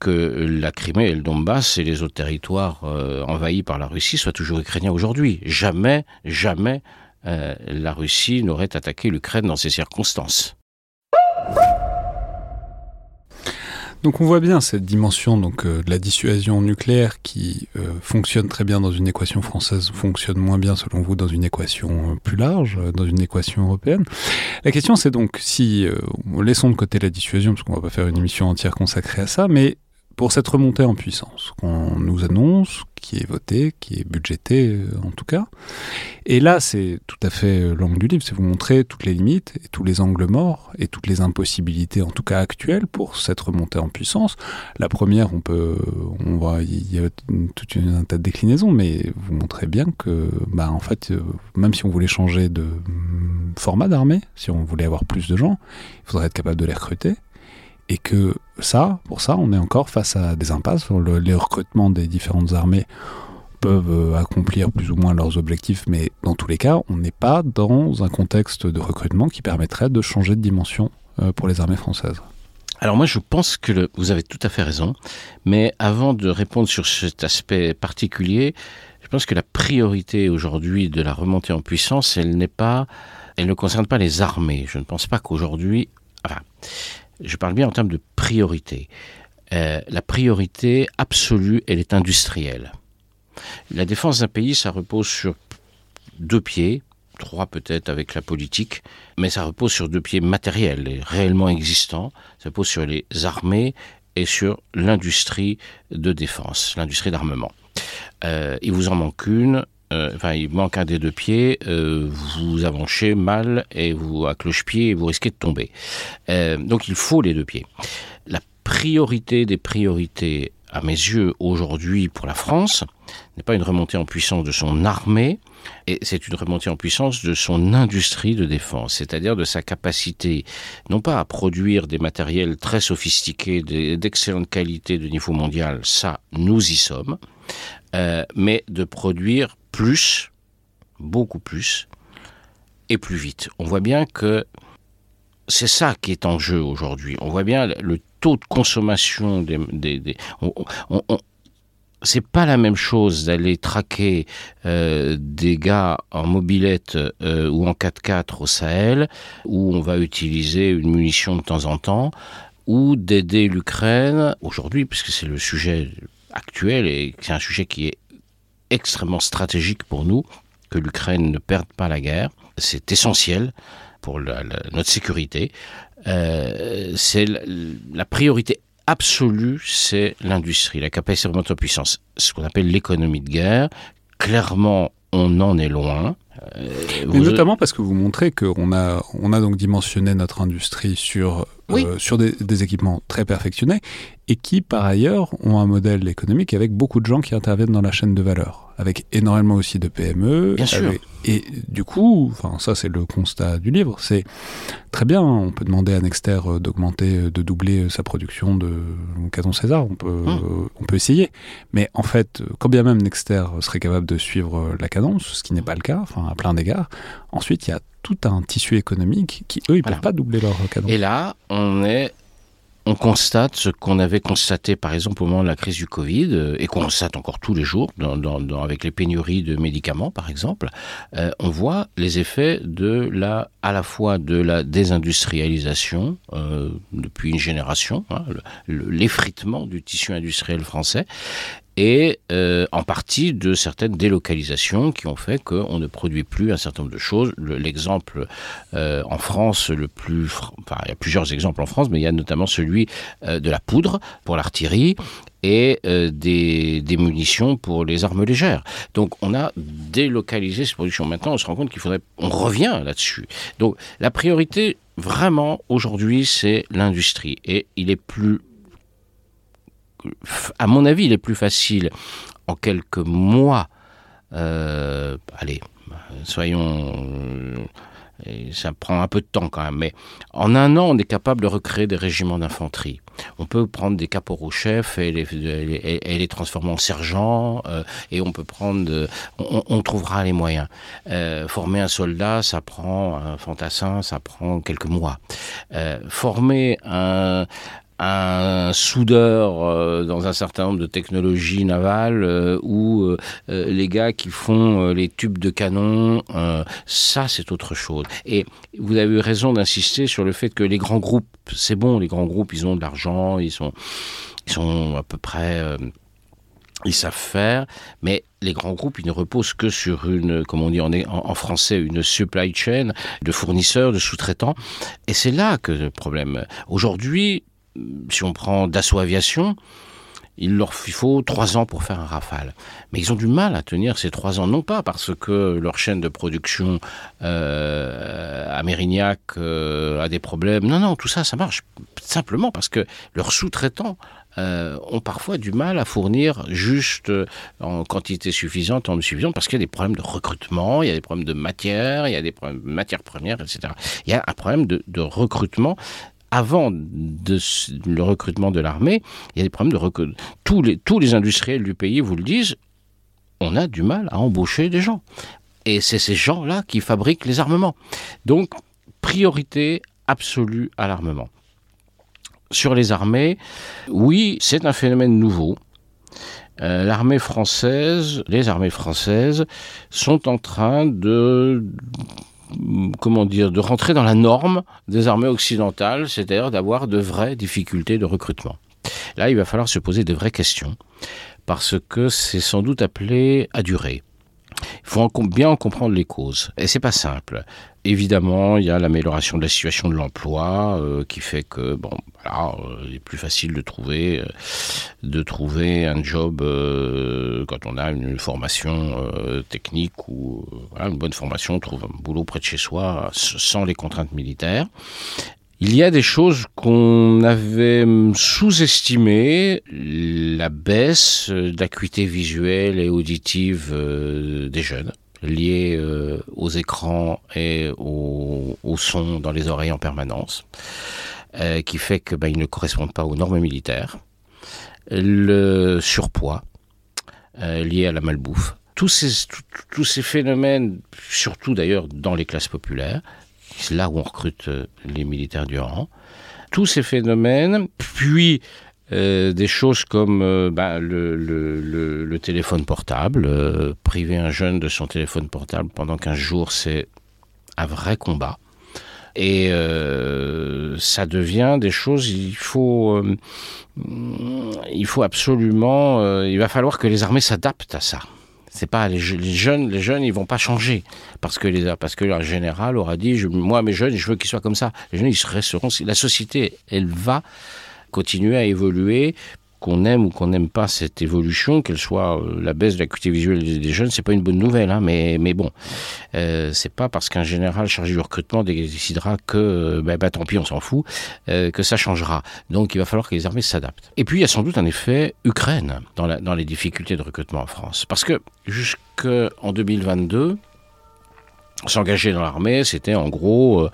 Speaker 2: que la Crimée et le Donbass et les autres territoires euh, envahis par la Russie soient toujours ukrainiens aujourd'hui. Jamais, jamais euh, la Russie n'aurait attaqué l'Ukraine dans ces circonstances.
Speaker 1: Donc on voit bien cette dimension donc euh, de la dissuasion nucléaire qui euh, fonctionne très bien dans une équation française, fonctionne moins bien selon vous dans une équation euh, plus large, dans une équation européenne. La question c'est donc si laissons de côté la dissuasion parce qu'on va pas faire une émission entière consacrée à ça, mais pour cette remontée en puissance qu'on nous annonce, qui est votée, qui est budgétée euh, en tout cas. Et là, c'est tout à fait euh, l'angle du livre, c'est vous montrer toutes les limites et tous les angles morts et toutes les impossibilités, en tout cas actuelles, pour cette remontée en puissance. La première, on peut, on voit, il y a toute une, un tas de déclinaisons, mais vous montrez bien que, bah, en fait, euh, même si on voulait changer de mm, format d'armée, si on voulait avoir plus de gens, il faudrait être capable de les recruter et que pour ça, on est encore face à des impasses. Le, les recrutements des différentes armées peuvent euh, accomplir plus ou moins leurs objectifs, mais dans tous les cas, on n'est pas dans un contexte de recrutement qui permettrait de changer de dimension euh, pour les armées françaises.
Speaker 2: Alors moi, je pense que vous avez tout à fait raison, mais avant de répondre sur cet aspect particulier, je pense que la priorité aujourd'hui de la remontée en puissance, elle n'est pas, elle ne concerne pas les armées. Je ne pense pas qu'aujourd'hui, je parle bien en termes de priorité. Euh, la priorité absolue, elle est industrielle. La défense d'un pays, ça repose sur deux pieds, trois peut-être avec la politique, mais ça repose sur deux pieds matériels réellement existants. Ça repose sur les armées et sur l'industrie de défense, l'industrie d'armement. Euh, il vous en manque une, enfin, il manque un des deux pieds, euh, vous avancez mal et vous à cloche-pied vous risquez de tomber. Euh, donc il faut les deux pieds. La priorité des priorités, à mes yeux, aujourd'hui pour la France, n'est pas une remontée en puissance de son armée, et c'est une remontée en puissance de son industrie de défense, c'est-à-dire de sa capacité, non pas à produire des matériels très sophistiqués, d'excellente qualité de niveau mondial, ça, nous y sommes, euh, mais de produire plus, beaucoup plus, et plus vite. On voit bien que c'est ça qui est en jeu aujourd'hui. On voit bien le taux de consommation des... des, c'est pas la même chose d'aller traquer euh, des gars en mobilette euh, ou en 4x4 au Sahel, où on va utiliser une munition de temps en temps, ou d'aider l'Ukraine aujourd'hui, puisque c'est le sujet actuel et c'est un sujet qui est extrêmement stratégique pour nous, que l'Ukraine ne perde pas la guerre. C'est essentiel pour la, la, notre sécurité. Euh, c'est la, la, priorité absolue, c'est l'industrie, la capacité de en puissance, ce qu'on appelle l'économie de guerre. Clairement, on en est loin.
Speaker 1: Euh, Mais notamment parce que vous montrez qu'on a, on a donc dimensionné notre industrie sur, oui. euh, sur des, des, équipements très perfectionnés et qui, par ailleurs, ont un modèle économique avec beaucoup de gens qui interviennent dans la chaîne de valeur avec énormément aussi de PME.
Speaker 2: Bien sûr.
Speaker 1: Et du coup, enfin ça c'est le constat du livre, c'est très bien, on peut demander à Nexter d'augmenter, de doubler sa production de Caton César, on peut, mmh. on peut essayer. Mais en fait, quand bien même Nexter serait capable de suivre la cadence, ce qui n'est pas le cas, enfin à plein d'égards, ensuite il y a tout un tissu économique qui, eux, ils ne voilà. peuvent pas doubler leur cadence.
Speaker 2: Et là, on est on constate ce qu'on avait constaté par exemple au moment de la crise du Covid euh, et qu'on constate encore tous les jours dans, dans, dans, avec les pénuries de médicaments par exemple, euh, on voit les effets de la à la fois de la désindustrialisation euh, depuis une génération, hein, l'effritement du tissu industriel français et euh, en partie de certaines délocalisations qui ont fait qu'on ne produit plus un certain nombre de choses. L'exemple euh, en France, le plus, enfin, il y a plusieurs exemples en France, mais il y a notamment celui euh, de la poudre pour l'artillerie et des, des, munitions pour les armes légères. Donc on a délocalisé ces productions. Maintenant, on se rend compte qu'il faudrait, on revient là-dessus. Donc la priorité, vraiment, aujourd'hui, c'est l'industrie. Et il est plus à mon avis, il est plus facile en quelques mois, euh, allez, soyons, euh, ça prend un peu de temps quand même, mais en un an, on est capable de recréer des régiments d'infanterie. On peut prendre des caporaux-chefs et les, et, et les, transformer en sergents, euh, et on peut prendre, on, on trouvera les moyens. Euh, former un soldat, ça prend un fantassin, ça prend quelques mois. Euh, former un, un soudeur euh, dans un certain nombre de technologies navales euh, ou euh, les gars qui font les tubes de canon, ça c'est autre chose. Et vous avez eu raison d'insister sur le fait que les grands groupes, c'est bon, les grands groupes, ils ont de l'argent, ils sont, ils sont à peu près ils savent faire, mais les grands groupes, ils ne reposent que sur une, comme on dit en français, une supply chain de fournisseurs, de sous-traitants. Et c'est là que le problème. Aujourd'hui, si on prend Dassault Aviation, il leur faut trois ans pour faire un rafale. Mais ils ont du mal à tenir ces trois ans, non pas parce que leur chaîne de production euh, à Mérignac euh, a des problèmes. Non, non, tout ça, ça marche. Simplement parce que leurs sous-traitants euh, ont parfois du mal à fournir juste en quantité suffisante, en suffisante, parce qu'il y a des problèmes de recrutement, il y a des problèmes de matière, il y a des problèmes de matières premières, etc. Il y a un problème de recrutement avant le recrutement de l'armée, il y a des problèmes de recrutement. Tous les, tous les industriels du pays vous le disent, on a du mal à embaucher des gens. Et c'est ces gens-là qui fabriquent les armements. Donc, priorité absolue à l'armement. Sur les armées, oui, c'est un phénomène nouveau. Euh, l'armée française, les armées françaises sont en train de comment dire, de rentrer dans la norme des armées occidentales, c'est-à-dire d'avoir de vraies difficultés de recrutement. Là, il va falloir se poser de vraies questions, parce que c'est sans doute appelé à durer. Il faut bien en comprendre les causes. Et c'est pas simple. Évidemment, il y a l'amélioration de la situation de l'emploi euh, qui fait que bon, voilà, euh, il est plus facile de trouver euh, de trouver un job quand on a une formation technique ou voilà, une bonne formation, on trouve un boulot près de chez soi sans les contraintes militaires. Il y a des choses qu'on avait sous-estimées, la baisse d'acuité visuelle et auditive euh, des jeunes liée euh, aux écrans et au, son dans les oreilles en permanence, euh, qui fait qu'ils ben, ne correspondent pas aux normes militaires. Le surpoids lié à la malbouffe. Tous ces, phénomènes, surtout d'ailleurs dans les classes populaires, là où on recrute euh, les militaires du rang. Tous ces phénomènes, puis euh, des choses comme euh, bah, le, téléphone portable. priver un jeune de son téléphone portable pendant 15 jours, c'est un vrai combat. Et ça devient des choses, il faut, il faut absolument, il va falloir que les armées s'adaptent à ça. C'est pas les, jeunes, les jeunes, ils vont pas changer parce que les, parce que leur général aura dit, je, moi mes jeunes, je veux qu'ils soient comme ça. Les jeunes, ils. La société, elle va continuer à évoluer qu'on aime ou qu'on n'aime pas cette évolution, qu'elle soit euh, la baisse de l'acuité visuelle des, jeunes, c'est pas une bonne nouvelle, hein, mais, mais bon, euh, c'est pas parce qu'un général chargé du recrutement décidera que, euh, ben, ben, tant pis, on s'en fout, que ça changera. Donc il va falloir que les armées s'adaptent. Et puis il y a sans doute un effet Ukraine dans les difficultés de recrutement en France, parce que jusqu'en 2022, s'engager dans l'armée, c'était en gros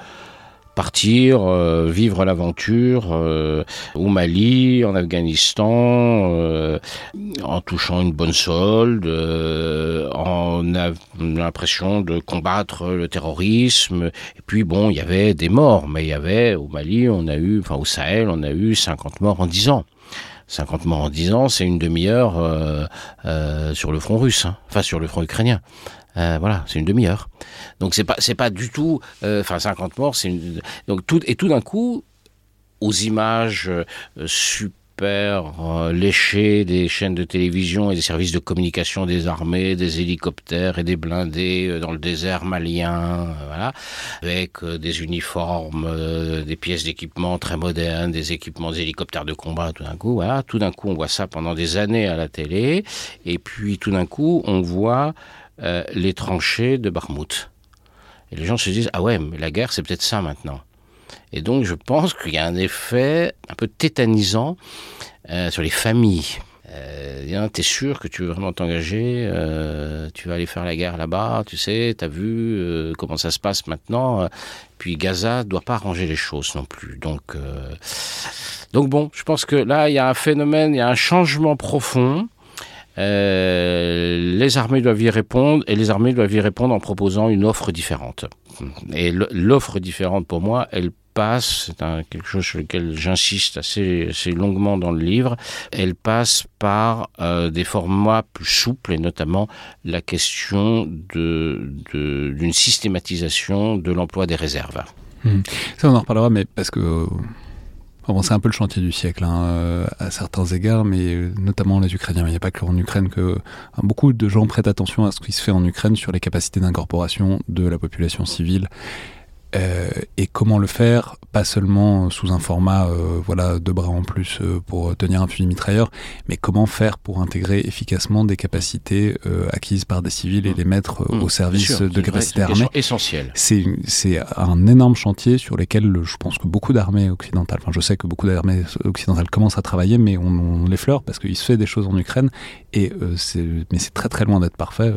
Speaker 2: partir, euh, vivre l'aventure euh, au Mali, en Afghanistan, euh, en touchant une bonne solde, en l'impression de combattre le terrorisme. Et puis bon, il y avait des morts, mais il y avait au Mali, on a eu, enfin au Sahel, on a eu 50 morts en 10 ans. 50 morts en 10 ans, c'est une demi-heure sur le front russe, hein. enfin sur le front ukrainien. Euh, voilà, c'est une demi-heure. Donc c'est pas c'est pas du tout, euh, enfin 50 morts, c'est donc tout et tout d'un coup aux images euh, super léchées des chaînes de télévision et des services de communication des armées, des hélicoptères et des blindés dans le désert malien, voilà, avec des uniformes, des pièces d'équipement très modernes, des équipements des hélicoptères de combat, tout d'un coup, voilà, tout d'un coup on voit ça pendant des années à la télé, et puis tout d'un coup on voit euh, les tranchées de Barmouth. Et les gens se disent, ah ouais, mais la guerre, c'est peut-être ça maintenant. Et donc, je pense qu'il y a un effet un peu tétanisant euh, sur les familles. Euh, t'es sûr que tu veux vraiment t'engager, euh, tu vas aller faire la guerre là-bas, tu sais, t'as vu comment ça se passe maintenant. puis Gaza doit pas arranger les choses non plus. Donc, donc bon, je pense que là, il y a un phénomène, il y a un changement profond euh, les armées doivent y répondre et les armées doivent y répondre en proposant une offre différente. Et l'offre différente, pour moi, elle passe, c'est quelque chose sur lequel j'insiste assez, longuement dans le livre, elle passe par euh, des formats plus souples et notamment la question d'une systématisation de l'emploi des réserves.
Speaker 1: Hmm. Ça, on en reparlera, mais parce que c'est un peu le chantier du siècle hein, euh, à certains égards, mais euh, notamment les Ukrainiens. Il n'y a pas que en Ukraine que hein, beaucoup de gens prêtent attention à ce qui se fait en Ukraine sur les capacités d'incorporation de la population civile euh, et comment le faire, pas seulement sous un format euh, voilà deux bras en plus euh, pour tenir un fusil mitrailleur, mais comment faire pour intégrer efficacement des capacités acquises par des civils et les mettre au service de capacités armées.
Speaker 2: Essentiel.
Speaker 1: C'est c'est un énorme chantier sur lequel je pense que beaucoup d'armées occidentales, enfin je sais que beaucoup d'armées occidentales commencent à travailler, mais on, on l'effleure parce qu'il se fait des choses en Ukraine et c'est mais c'est très très loin d'être parfait.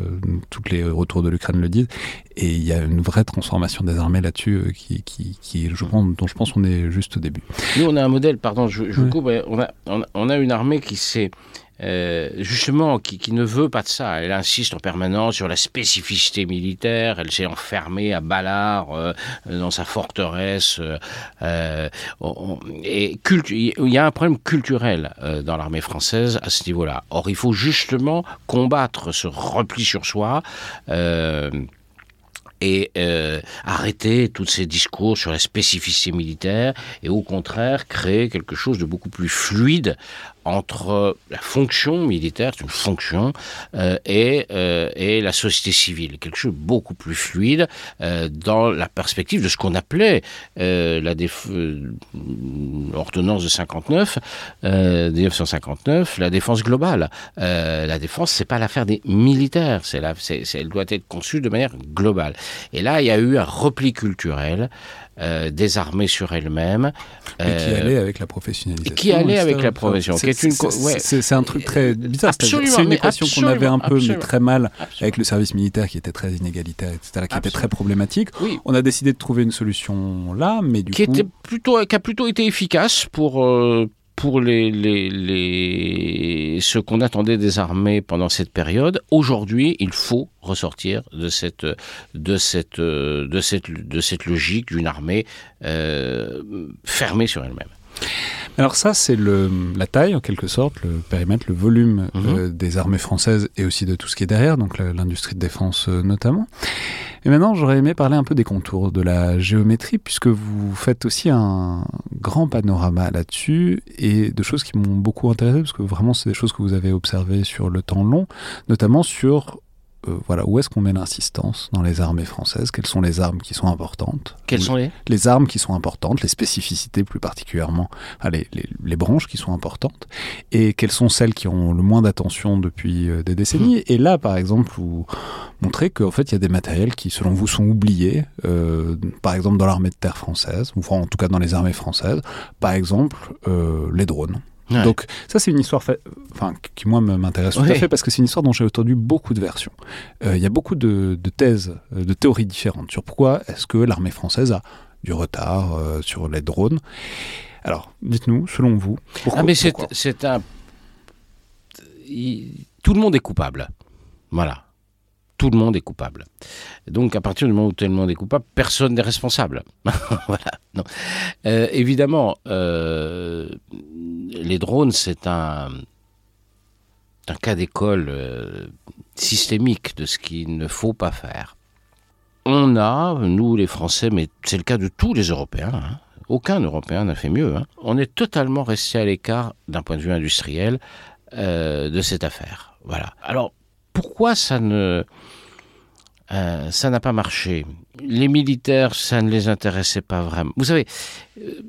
Speaker 1: toutes les retours de l'Ukraine le disent et il y a une vraie transformation des armées là-dessus euh, qui, qui, je pense, dont je pense qu'on est juste au début.
Speaker 2: Nous, on a un modèle, pardon, je, je coupe, on a, on a une armée qui s'est... Euh, justement, qui, ne veut pas de ça. Elle insiste en permanence sur la spécificité militaire. Elle s'est enfermée à Ballard euh, dans sa forteresse. Euh, et il y a un problème culturel dans l'armée française à ce niveau-là. Or, il faut justement combattre ce repli sur soi et euh, arrêter tous ces discours sur la spécificité militaire et au contraire créer quelque chose de beaucoup plus fluide entre la fonction militaire, c'est une fonction, euh, et, euh, et la société civile, quelque chose de beaucoup plus fluide euh, dans la perspective de ce qu'on appelait la ordonnance de 59, 1959, la défense globale. la défense, c'est pas l'affaire des militaires, c'est la, elle doit être conçue de manière globale. Et là, il y a eu un repli culturel euh, désarmée sur elle-même.
Speaker 1: Et qui euh, allait avec la professionnalisation.
Speaker 2: Qui allait avec la profession.
Speaker 1: C'est un truc très bizarre. C'est une équation qu'on avait un peu, mais très mal, avec le service militaire qui était très inégalitaire, etc., qui était très problématique. On a décidé de trouver une solution là, mais du
Speaker 2: qui
Speaker 1: coup...
Speaker 2: Était plutôt, qui a plutôt été efficace pour... Euh, pour les, les, les, ce qu'on attendait des armées pendant cette période. Aujourd'hui, il faut ressortir de cette, de cette, de cette, de cette logique d'une armée euh, fermée sur elle-même.
Speaker 1: Alors ça, c'est la taille, en quelque sorte, le périmètre, le volume mhm. euh, des armées françaises et aussi de tout ce qui est derrière, donc l'industrie de défense euh, notamment. Et maintenant, j'aurais aimé parler un peu des contours, de la géométrie, puisque vous faites aussi un grand panorama là-dessus et de choses qui m'ont beaucoup intéressé, parce que vraiment, c'est des choses que vous avez observées sur le temps long, notamment sur euh, voilà, où est-ce qu'on met l'insistance dans les armées françaises? Quelles sont les armes qui sont importantes?
Speaker 2: Quelles sont les?
Speaker 1: Les armes qui sont importantes, les spécificités plus particulièrement, les, les, branches qui sont importantes, et quelles sont celles qui ont le moins d'attention depuis euh, des décennies? Mmh. Et là, par exemple, vous montrez qu'en fait, il y a des matériels qui, selon vous, sont oubliés, euh, par exemple dans l'armée de terre française, ou en tout cas dans les armées françaises, par exemple les drones. Donc ça c'est une histoire enfin, qui moi m'intéresse tout à fait parce que c'est une histoire dont j'ai entendu beaucoup de versions. Euh, il y a beaucoup de, thèses, euh, de théories différentes sur pourquoi est-ce que l'armée française a du retard euh, sur les drones. Alors dites-nous, selon vous, pourquoi
Speaker 2: Ah mais c'est un... Tout le monde est coupable. Voilà tout le monde est coupable. Donc à partir du moment où tout le monde est coupable, personne n'est responsable. voilà. Non. Euh, évidemment, euh, les drones, c'est un, cas d'école euh, systémique de ce qu'il ne faut pas faire. On a, nous les Français, mais c'est le cas de tous les Européens, hein, aucun Européen n'a fait mieux, hein, on est totalement resté à l'écart d'un point de vue industriel de cette affaire. Voilà. Alors, pourquoi ça ne euh, ça n'a pas marché? Les militaires, ça ne les intéressait pas vraiment. Vous savez, euh,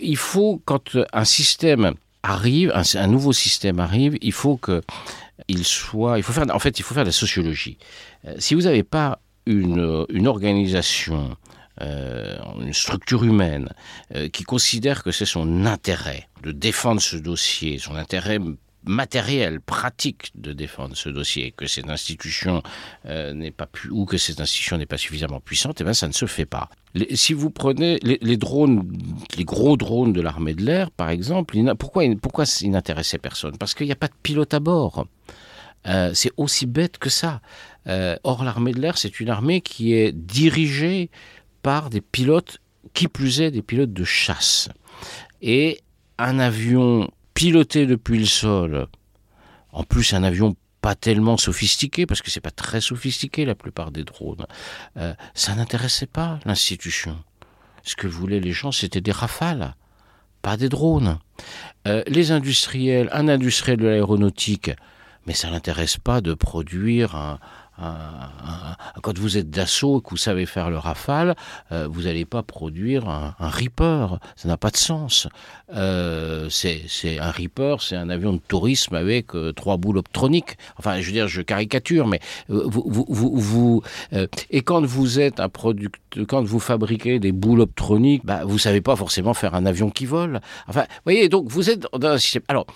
Speaker 2: il faut, quand un système arrive, un, nouveau système arrive, il faut que il soit, il faut faire, en fait, il faut faire de la sociologie. Euh, si vous n'avez pas une organisation, une structure humaine qui considère que c'est son intérêt de défendre ce dossier, son intérêt matériel, pratique de défendre ce dossier, que cette institution euh, n'est pas ou que cette institution n'est pas suffisamment puissante, eh bien ça ne se fait pas. si vous prenez les, drones, les gros drones de l'armée de l'air, par exemple, pourquoi, pourquoi ils n'intéressaient personne? Parce qu'il n'y a pas de pilote à bord. Euh, c'est aussi bête que ça. Euh, or, l'armée de l'air, c'est une armée qui est dirigée par des pilotes qui plus est des pilotes de chasse. Et un avion piloté depuis le sol, en plus un avion pas tellement sophistiqué, parce que c'est pas très sophistiqué la plupart des drones, euh, ça n'intéressait pas l'institution. Ce que voulaient les gens, c'était des rafales, pas des drones. Euh, les industriels, un industriel de l'aéronautique, mais ça n'intéresse pas de produire un, quand vous êtes d'assaut et que vous savez faire le rafale, euh, vous n'allez pas produire un, Reaper. Ça n'a pas de sens. Euh, c'est un Reaper, c'est un avion de tourisme avec euh, trois boules optroniques. Enfin, je veux dire, je caricature, mais vous, vous, vous, et quand vous êtes un product, quand vous fabriquez des boules optroniques, bah, vous savez pas forcément faire un avion qui vole. Enfin, vous voyez, donc vous êtes dans un système. Alors,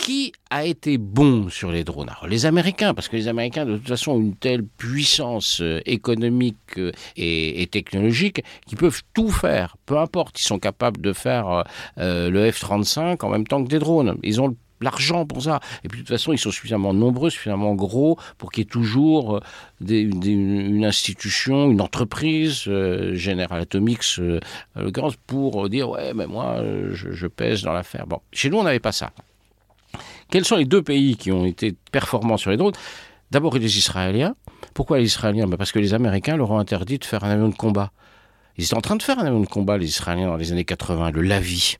Speaker 2: qui a été bon sur les drones? Les Américains, parce que les Américains, de toute façon, ont une telle puissance euh, économique euh, et, technologique qu'ils peuvent tout faire. Peu importe, ils sont capables de faire euh, le F-35 en même temps que des drones. Ils ont l'argent pour ça. Et puis de toute façon, ils sont suffisamment nombreux, suffisamment gros pour qu'il y ait toujours une institution, une entreprise, General Atomics, pour dire ouais, mais moi, je, je pèse dans l'affaire. Bon, chez nous, on n'avait pas ça. Quels sont les deux pays qui ont été performants sur les drones? D'abord les Israéliens. Pourquoi les Israéliens? Ben, Parce que les Américains leur ont interdit de faire un avion de combat. Ils étaient en train de faire un avion de combat, les Israéliens, dans les années 80, le Lavi,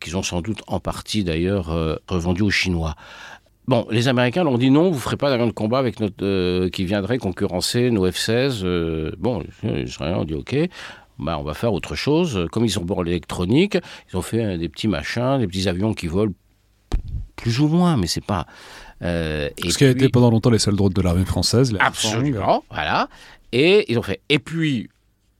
Speaker 2: qu'ils ont sans doute en partie d'ailleurs euh, revendu aux Chinois. Bon, les Américains l'ont dit non, vous ne ferez pas d'avion de combat avec notre, euh, qui viendrait concurrencer nos F-16. Euh, bon, les Israéliens ont dit ok, ben, on va faire autre chose. Comme ils ont bord l'électronique, ils ont fait des petits machins, des petits avions qui volent plus ou moins, mais c'est pas.
Speaker 1: Euh, Ce qui a été pendant longtemps les seuls drones de l'armée française.
Speaker 2: Absolument, voilà. Et ils ont fait. Et puis,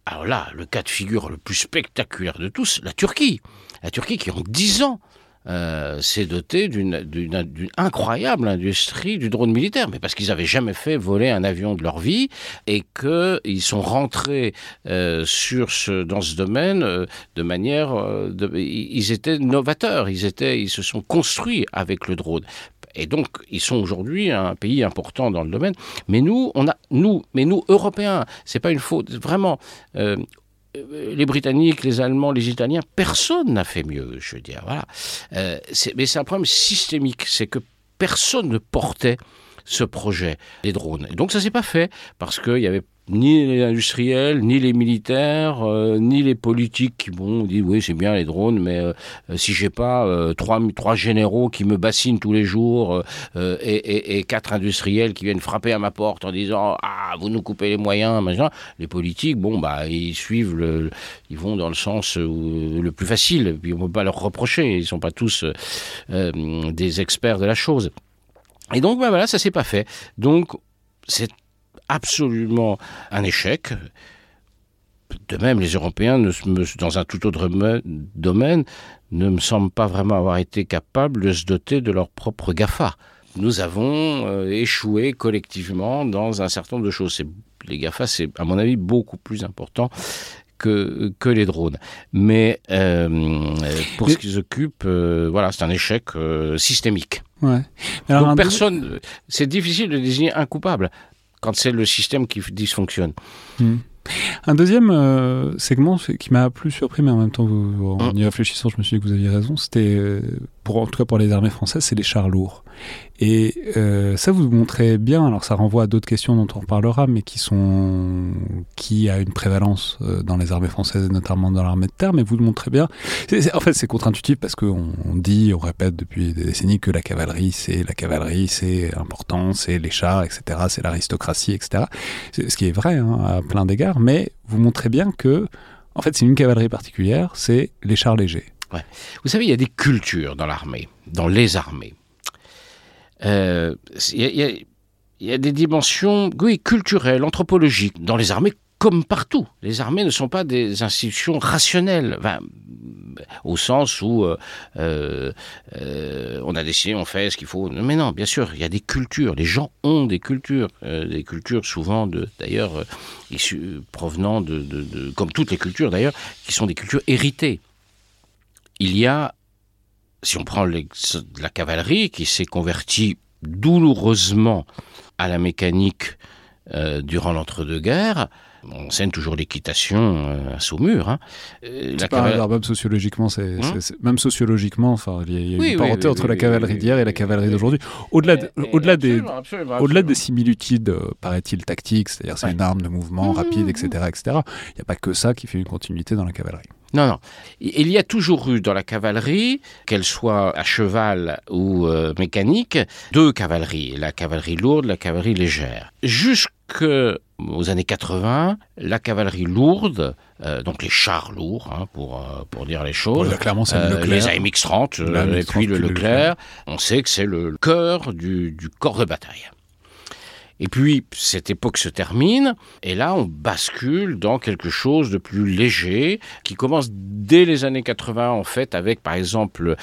Speaker 2: alors là, le cas de figure le plus spectaculaire de tous, la Turquie. La Turquie qui en 10 ans euh, s'est doté d'une incroyable industrie du drone militaire, mais parce qu'ils n'avaient jamais fait voler un avion de leur vie et qu'ils sont rentrés euh, sur ce, dans ce domaine euh, de manière, ils étaient novateurs, ils étaient, ils se sont construits avec le drone. Et donc, ils sont aujourd'hui un pays important dans le domaine. Mais nous, on a, nous, mais nous, Européens, c'est pas une faute. Vraiment, euh, les Britanniques, les Allemands, les Italiens, personne n'a fait mieux, je veux dire. Voilà. Euh, mais c'est un problème systémique, c'est que personne ne portait ce projet des drones. Et donc ça s'est pas fait parce qu'il y avait ni les industriels, ni les militaires, euh, ni les politiques qui bon dit oui c'est bien les drones, mais euh, si j'ai pas euh, trois, trois généraux qui me bassinent tous les jours et, et, quatre industriels qui viennent frapper à ma porte en disant ah vous nous coupez les moyens, machin, les politiques bon bah ils suivent le, ils vont dans le sens le plus facile, puis on peut pas leur reprocher, ils sont pas tous des experts de la chose. Et donc, bah, voilà, ça s'est pas fait. Donc, c'est absolument un échec. De même, les Européens, dans un tout autre domaine, ne me semblent pas vraiment avoir été capables de se doter de leur propre GAFA. Nous avons euh, échoué collectivement dans un certain nombre de choses. Les GAFA, c'est à mon avis beaucoup plus important que, que les drones. Mais euh, pour ce qu'ils occupent, euh, voilà, c'est un échec systémique.
Speaker 1: Ouais.
Speaker 2: Donc personne, c'est difficile de désigner un coupable quand c'est le système qui dysfonctionne.
Speaker 1: Hmm. Un deuxième euh, segment qui m'a plus surpris, mais en même temps, vous, en hmm. y réfléchissant, je me suis dit que vous aviez raison, c'était, euh, pour, en tout cas pour les armées françaises, c'est les chars lourds. Et euh, ça vous montrez bien, alors ça renvoie à d'autres questions dont on reparlera, mais qui sont qui a une prévalence euh, dans les armées françaises, notamment dans l'armée de terre, mais vous le montrez bien. en fait, c'est contre-intuitif parce qu'on on dit, on répète depuis des décennies que la cavalerie, c'est la cavalerie, c'est important, c'est les chars, etc., c'est l'aristocratie, etc. Ce qui est vrai hein, à plein d'égards, mais vous montrez bien que, en fait, c'est une cavalerie particulière, c'est les chars légers.
Speaker 2: Ouais. Vous savez, il y a des cultures dans l'armée, dans les armées. Euh, il y, a des dimensions oui, culturelles, anthropologiques, dans les armées comme partout. Les armées ne sont pas des institutions rationnelles, au sens où euh, euh, on a décidé, on fait ce qu'il faut. Mais non, bien sûr, il y a des cultures. Les gens ont des cultures, des cultures souvent, d'ailleurs, issues provenant de, comme toutes les cultures d'ailleurs, qui sont des cultures héritées. Il y a si on prend la cavalerie qui s'est convertie douloureusement à la mécanique euh, durant l'entre-deux-guerres, On scène toujours l'équitation euh, à Saumur. Hein.
Speaker 1: Euh, la pas cavalerie... même sociologiquement, c'est, même sociologiquement, enfin, il y a, une parenté entre la cavalerie d'hier et la cavalerie d'aujourd'hui. Au-delà, au-delà des, au-delà des similitudes, euh, paraît-il, tactiques, c'est-à-dire c'est une arme de mouvement rapide, etc., etc. Il n'y a pas que ça qui fait une continuité dans la cavalerie.
Speaker 2: Non, non. Il y a toujours eu dans la cavalerie, qu'elle soit à cheval ou mécanique, deux cavaleries, la cavalerie lourde, la cavalerie légère. Jusqu'aux années 80, la cavalerie lourde, euh, donc les chars lourds, hein, pour, euh, pour dire les choses,
Speaker 1: clairement, euh,
Speaker 2: les AMX-30 et puis le Leclerc, on sait que c'est le cœur du, du corps de bataille. Et puis, cette époque se termine, et là, on bascule dans quelque chose de plus léger, qui commence dès les années 80, en fait, avec, par exemple,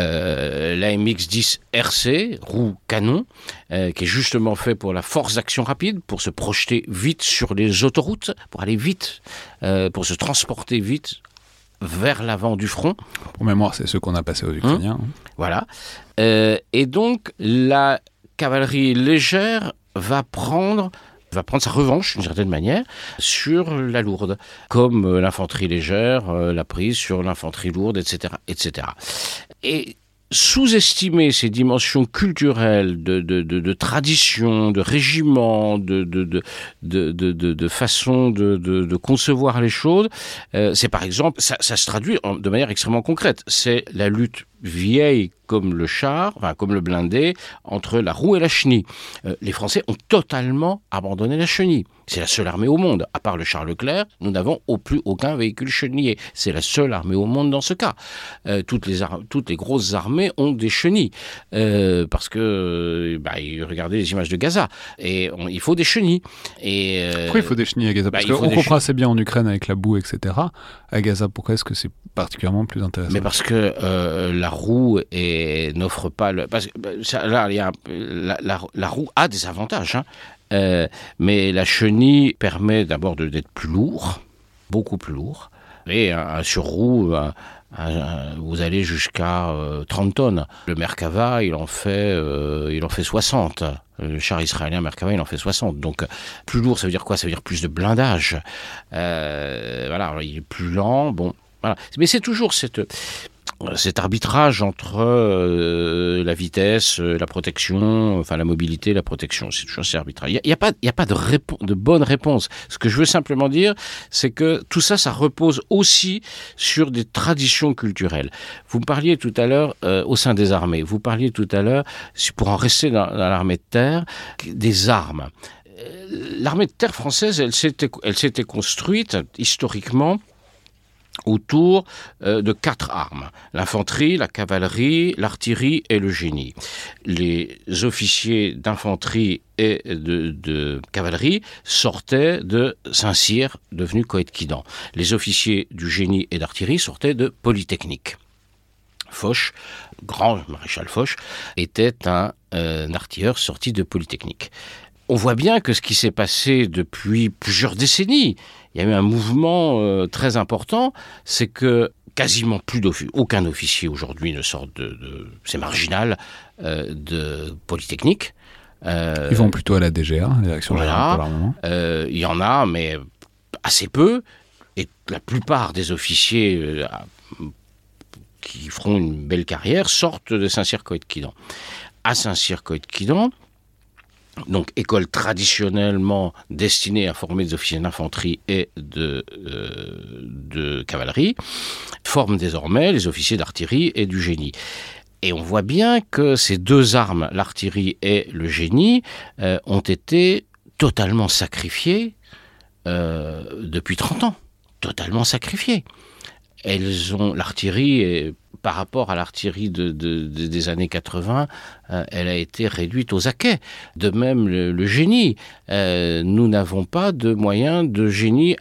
Speaker 2: euh, la MX-10 RC, roue canon, euh, qui est justement fait pour la force d'action rapide, pour se projeter vite sur les autoroutes, pour aller vite, euh, pour se transporter vite vers l'avant du front.
Speaker 1: Pour mémoire, c'est ce qu'on a passé aux Ukrainiens.
Speaker 2: Hein voilà. et donc, la cavalerie légère va prendre va prendre sa revanche d'une certaine manière sur la lourde, comme euh, l'infanterie légère euh, l'a prise sur l'infanterie lourde, etc., etc. Et sous-estimer ces dimensions culturelles de, de, de, de tradition, de régiment, de, de, façon de, concevoir les choses, euh, c'est par exemple, ça, ça se traduit de manière extrêmement concrète. C'est la lutte vieille comme le char, enfin comme le blindé, entre la roue et la chenille. Euh, les Français ont totalement abandonné la chenille. C'est la seule armée au monde. À part le char Leclerc, nous n'avons au plus aucun véhicule chenillé. C'est la seule armée au monde dans ce cas. Euh, toutes, les toutes les grosses armées ont des chenilles. Euh, parce que, bah, regardez les images de Gaza. Et il faut des chenilles. Et,
Speaker 1: pourquoi il faut des chenilles à Gaza? bah, Parce qu'on comprend assez bien en Ukraine avec la boue, etc. À Gaza, pourquoi est-ce que c'est particulièrement plus intéressant?
Speaker 2: Mais parce que la roue n'offre pas le. Parce que bah, là, il y a, la, roue a des avantages, hein. Euh, mais la chenille permet d'abord d'être plus lourd, beaucoup plus lourd. Et sur roue, vous allez jusqu'à 30 euh, tonnes. Le Merkava, il en fait, euh, il en fait 60. Le char israélien Merkava, il en fait 60. Donc, plus lourd, ça veut dire quoi? Ça veut dire plus de blindage. voilà, il est plus lent. Bon, voilà. Mais c'est toujours cette cet arbitrage entre euh, la vitesse, euh, la protection, enfin la mobilité, la protection, c'est toujours assez arbitrage. Il n'y a, pas, a pas de, de bonne réponse. Ce que je veux simplement dire, c'est que tout ça, ça repose aussi sur des traditions culturelles. Vous me parliez tout à l'heure euh, au sein des armées, vous parliez tout à l'heure, pour en rester dans, dans l'armée de terre, des armes. L'armée de terre française, elle s'était construite historiquement autour euh, de quatre armes, l'infanterie, la cavalerie, l'artillerie et le génie. Les officiers d'infanterie et de, cavalerie sortaient de Saint-Cyr, devenu Coët-Quidan. Les officiers du génie et d'artillerie sortaient de Polytechnique. Foch, grand maréchal Foch, était un, euh, un artilleur sorti de Polytechnique. On voit bien que ce qui s'est passé depuis plusieurs décennies, il y a eu un mouvement euh, très important, c'est que quasiment plus d'officiers, aucun officier aujourd'hui ne sort de, c'est marginal, euh, de Polytechnique.
Speaker 1: Euh, Ils vont plutôt à la DGA, la direction générale
Speaker 2: Il y en a, mais assez peu. Et la plupart des officiers qui feront une belle carrière sortent de Saint-Cyr-Coët-Quidan. À Saint-Cyr-Coët-Quidan, donc école traditionnellement destinée à former des officiers d'infanterie et de, euh, cavalerie, forme désormais les officiers d'artillerie et du génie. Et on voit bien que ces deux armes, l'artillerie et le génie, euh, ont été totalement sacrifiées euh, depuis 30 ans. Totalement sacrifiées. L'artillerie par rapport à l'artillerie de, des années 80, euh, elle a été réduite aux acquets. De même, le, génie. Euh, nous n'avons pas de moyens de génie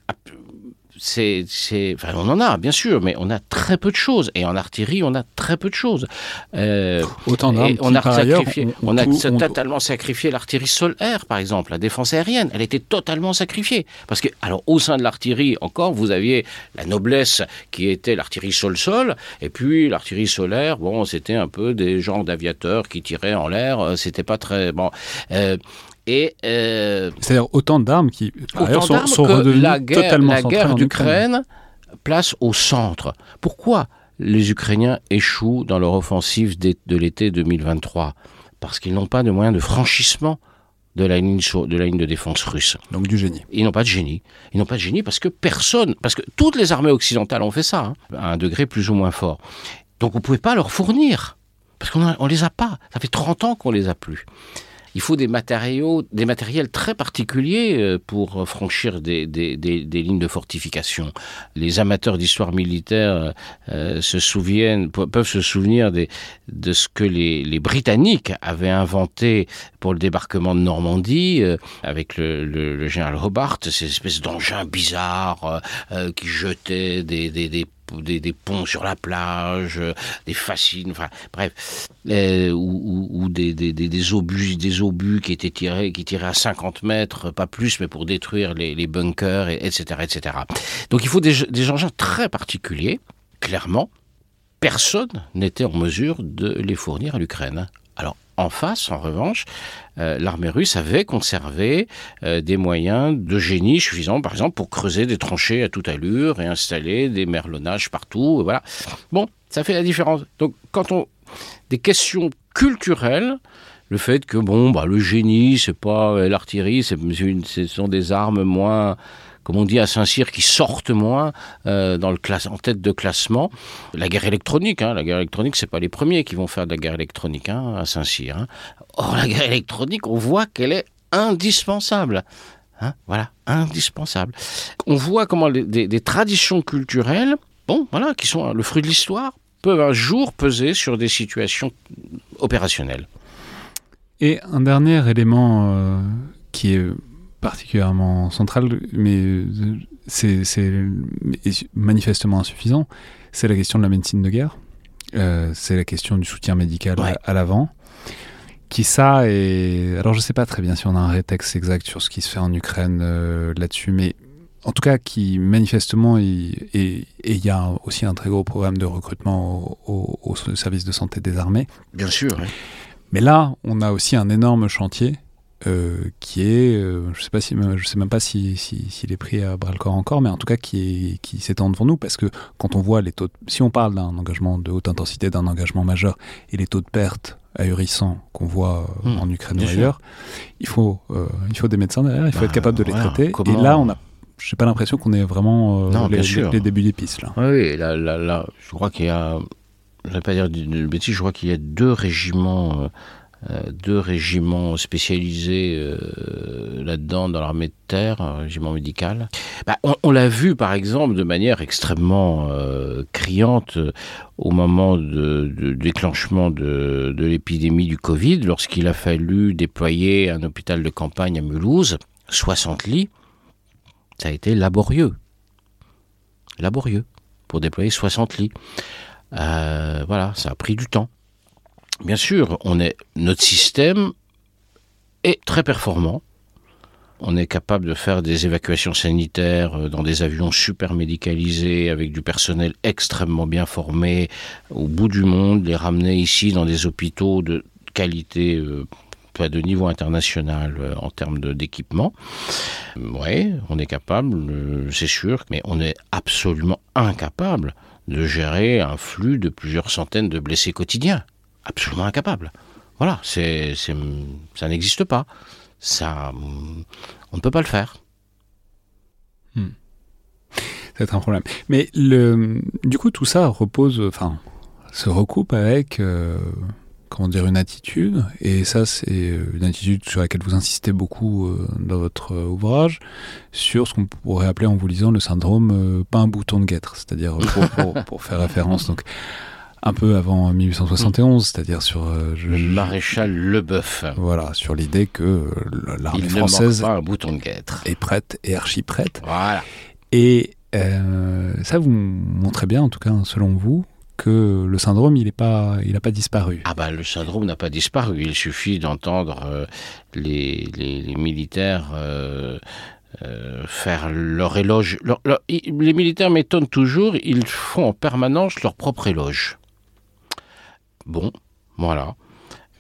Speaker 2: c'est, enfin, on en a bien sûr, mais on a très peu de choses. Et en artillerie, on a très peu de choses.
Speaker 1: Euh, Autant d'armes.
Speaker 2: On a sacrifié, on, a totalement sacrifié l'artillerie sol-air, par exemple, la défense aérienne. Elle était totalement sacrifiée parce que, alors, au sein de l'artillerie, encore, vous aviez la noblesse qui était l'artillerie sol-sol, et puis l'artillerie solaire. Bon, c'était un peu des gens d'aviateurs qui tiraient en l'air. Euh, c'était pas très bon. Euh, Et euh,
Speaker 1: C'est-à-dire autant d'armes qui, par ailleurs, sont, redevenues
Speaker 2: la guerre,
Speaker 1: totalement
Speaker 2: la guerre d'Ukraine place au centre. Pourquoi les Ukrainiens échouent dans leur offensive de l'été 2023 Parce qu'ils n'ont pas de moyens de franchissement de la ligne, sur- de la ligne de défense russe.
Speaker 1: Donc du génie.
Speaker 2: Ils n'ont pas de génie. Ils n'ont pas de génie parce que personne, parce que toutes les armées occidentales ont fait ça, hein, à un degré plus ou moins fort. Donc on ne pouvait pas leur fournir. Parce qu'on ne les a pas. Ça fait 30 ans qu'on les a plus. Il faut des matériaux, des matériels très particuliers euh, pour franchir des, des- des- lignes de fortification. Les amateurs d'histoire militaire euh, se souviennent, pe- peuvent se souvenir des, de ce que les, les Britanniques avaient inventé pour le débarquement de Normandie euh, avec le, le- général Hobart, ces espèces d'engins bizarres euh, euh, qui jetaient des, des, des, ponts sur la plage, euh, des fascines, enfin bref, euh, ou, des, obus, des obus qui étaient tirés, qui tiraient à 50 mètres, pas plus, mais pour détruire les, bunkers, et- etc., etc. Donc il faut des, des engins très particuliers, clairement. Personne n'était en mesure de les fournir à l'Ukraine. Alors en face, en revanche, euh, l'armée russe avait conservé euh, des moyens de génie suffisants, par exemple, pour creuser des tranchées à toute allure et installer des merlonnages partout. Voilà. Bon, ça fait la différence. Donc, quand on des questions culturelles, le fait que bon, bah, le génie, c'est pas euh, l'artillerie, c'est ce sont des armes moins comme on dit à Saint-Cyr, qui sortent moins euh, en tête de classement. La guerre électronique, hein, la guerre électronique, c'est pas les premiers qui vont faire de la guerre électronique hein, à Saint-Cyr. hein. Or, la guerre électronique, on voit qu'elle est indispensable. Hein, voilà, indispensable. On voit comment des traditions culturelles, bon, voilà, qui sont le fruit de l'histoire, peuvent un jour peser sur des situations opérationnelles.
Speaker 1: Et un dernier élément euh, qui est particulièrement central, mais euh, c'est manifestement insuffisant, c'est la question de la médecine de guerre. Euh, c'est la question du soutien médical
Speaker 2: Ouais.
Speaker 1: à, à l'avant. Qui ça est... Alors je sais pas très bien si on a un rétexte exact sur ce qui se fait en Ukraine euh, là-dessus, mais en tout cas qui manifestement, il- et il y a aussi un très gros programme de recrutement au, au- au service de santé des armées.
Speaker 2: Bien sûr.
Speaker 1: Mais là, on a aussi un énorme chantier euh, qui est, euh, je sais pas si, je sais même pas si si- s'il est pris à bras le corps encore, mais en tout cas qui est qui s'étend devant nous parce que quand on voit les taux, de- si on parle d'un engagement de haute intensité, d'un engagement majeur et les taux de perte ahurissants qu'on voit euh,
Speaker 2: Hmm,
Speaker 1: en Ukraine ou ailleurs, il faut euh, il faut des médecins derrière, il faut
Speaker 2: Bah,
Speaker 1: être capable de les
Speaker 2: voilà,
Speaker 1: traiter. Et là, on a, j'ai pas l'impression qu'on est vraiment
Speaker 2: Non,
Speaker 1: les, les- les débuts d'épices là.
Speaker 2: Oui, là, là, là, je crois qu'il y a, je ne vais pas dire de bêtises, je crois qu'il y a deux régiments, deux régiments spécialisés euh, là-dedans dans l'armée de terre, un régiment médical. Bah, on l'a vu par exemple de manière extrêmement euh, criante euh, au moment de, déclenchement de, l'épidémie du Covid, lorsqu'il a fallu déployer un hôpital de campagne à Mulhouse, 60 lits, ça a été laborieux laborieux pour déployer 60 lits. Euh, voilà, ça a pris du temps. Bien sûr, on est, notre système est très performant. On est capable de faire des évacuations sanitaires euh, dans des avions super médicalisés avec du personnel extrêmement bien formé au bout du monde, les ramener ici dans des hôpitaux de qualité euh, de niveau international euh, en termes d'équipement. Oui, on est capable, c'est sûr, mais on est absolument incapable de gérer un flux de plusieurs centaines de blessés quotidiens. Absolument incapable. Voilà, c'est, ça n'existe pas. Ça, on ne peut pas le faire.
Speaker 1: C'est un problème. Mais le, du coup, tout ça repose, enfin, se recoupe avec, euh, comment dire, une attitude. Et ça, c'est une attitude sur laquelle vous insistez beaucoup euh, dans votre euh, ouvrage, sur ce qu'on pourrait appeler en vous lisant le syndrome euh, pas un bouton de guêtre. C'est-à-dire, euh, pour- pour faire référence, donc, un peu avant 1871, c'est-à-dire sur, euh, je-
Speaker 2: Le maréchal Leboeuf,
Speaker 1: voilà, sur l'idée que l'armée
Speaker 2: ne
Speaker 1: française
Speaker 2: manque pas un bouton de guêtre.
Speaker 1: est prête et archi prête.
Speaker 2: Voilà.
Speaker 1: Et euh, ça vous montrez bien, en tout cas selon vous, que le syndrome, il n'a pas, il a pas disparu.
Speaker 2: Ah bah le syndrome n'a pas disparu. Il suffit d'entendre euh, les, les, les militaires euh, euh, faire leur éloge. Leur- leur- i- les militaires m'étonnent toujours. Ils font en permanence leur propre éloge. Bon, voilà.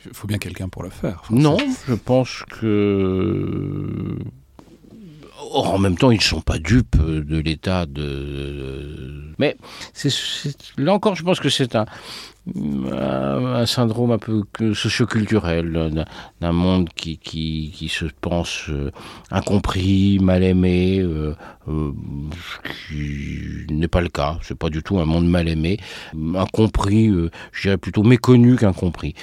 Speaker 1: Il faut bien quelqu'un pour le faire.
Speaker 2: Non, je pense que Or, en même temps, ils ne sont pas dupes de l'état de. Mais là encore, je pense que c'est un, un syndrome un peu socioculturel d'un monde qui, qui, se pense euh, incompris, mal aimé, euh, euh, qui n'est pas le cas. C'est pas du tout un monde mal aimé, incompris, je dirais plutôt méconnu qu'incompris.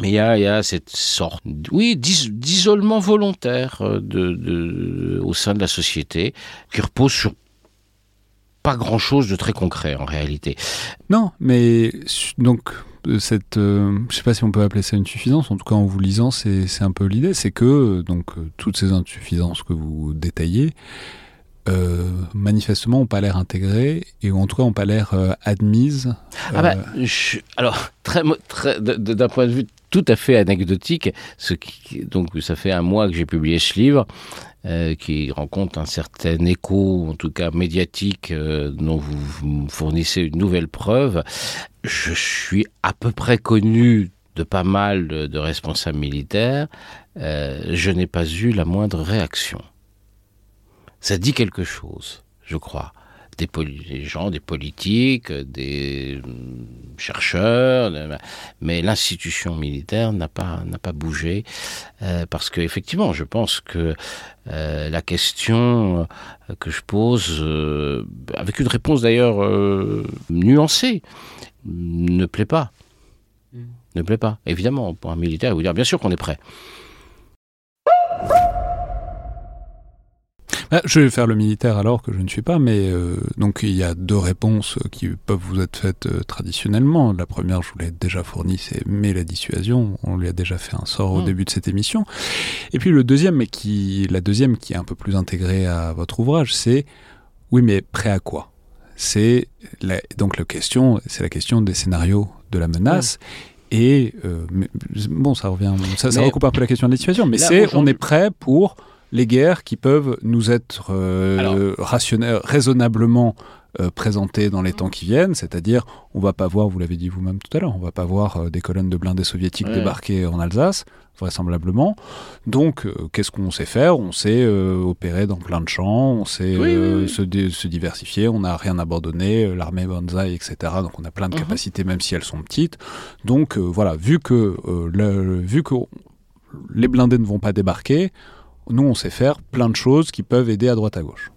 Speaker 2: Mais il y, a, il y a, cette sorte, oui, d'isolement volontaire euh, de, de, au sein de la société qui repose sur pas grand-chose de très concret en réalité.
Speaker 1: Non, mais donc euh, cette, euh, je sais pas si on peut appeler ça une suffisance. En tout cas, en vous lisant, c'est un peu l'idée, c'est que donc toutes ces insuffisances que vous détaillez, euh, manifestement n'ont pas l'air intégrées et en tout cas n'ont pas l'air admises.
Speaker 2: Ah bah, je, alors très, très d'un point de vue tout à fait anecdotique. Ce qui, donc, ça fait un mois que j'ai publié ce livre. Euh, qui rencontre un certain écho, en tout cas médiatique, euh, dont vous, fournissez une nouvelle preuve. Je suis à peu près connu de pas mal de, responsables militaires. Euh, je n'ai pas eu la moindre réaction. Ça dit quelque chose, je crois des, gens, des politiques, des chercheurs, mais l'institution militaire n'a pas n'a pas bougé euh, parce que effectivement, je pense que euh, la question que je pose, euh, avec une réponse d'ailleurs nuancée, ne plaît pas. Mm. Ne plaît pas. Évidemment, pour un militaire, vous dire bien sûr qu'on est prêt.
Speaker 1: Ah, je vais faire le militaire alors que je ne suis pas, mais euh, donc il y a deux réponses qui peuvent vous être faites euh, traditionnellement. La première, je vous l'ai déjà fournie, c'est mais la dissuasion. On lui a déjà fait un sort au hmm. début de cette émission. Et puis le deuxième, mais qui, la deuxième qui est un peu plus intégrée à votre ouvrage, c'est oui, mais prêt à quoi? C'est donc la question, c'est la question des scénarios de la menace. Et euh, bon, ça revient, ça, recoupe un peu la question de la dissuasion, mais c'est on est prêt pour les guerres qui peuvent nous être euh, raisonnablement euh, présentées dans les temps qui viennent, c'est-à-dire on va pas voir, vous l'avez dit vous-même tout à l'heure, on va pas voir euh, des colonnes de blindés soviétiques débarquer en Alsace, vraisemblablement. Donc qu'est-ce qu'on sait faire? On sait opérer dans plein de champs, on sait se, diversifier, on n'a rien abandonné, l'armée bonsaï, etc. Donc on a plein de mhm. capacités même si elles sont petites. Donc voilà, vu que, vu que les blindés ne vont pas débarquer, nous, on sait faire plein de choses qui peuvent aider à droite à gauche.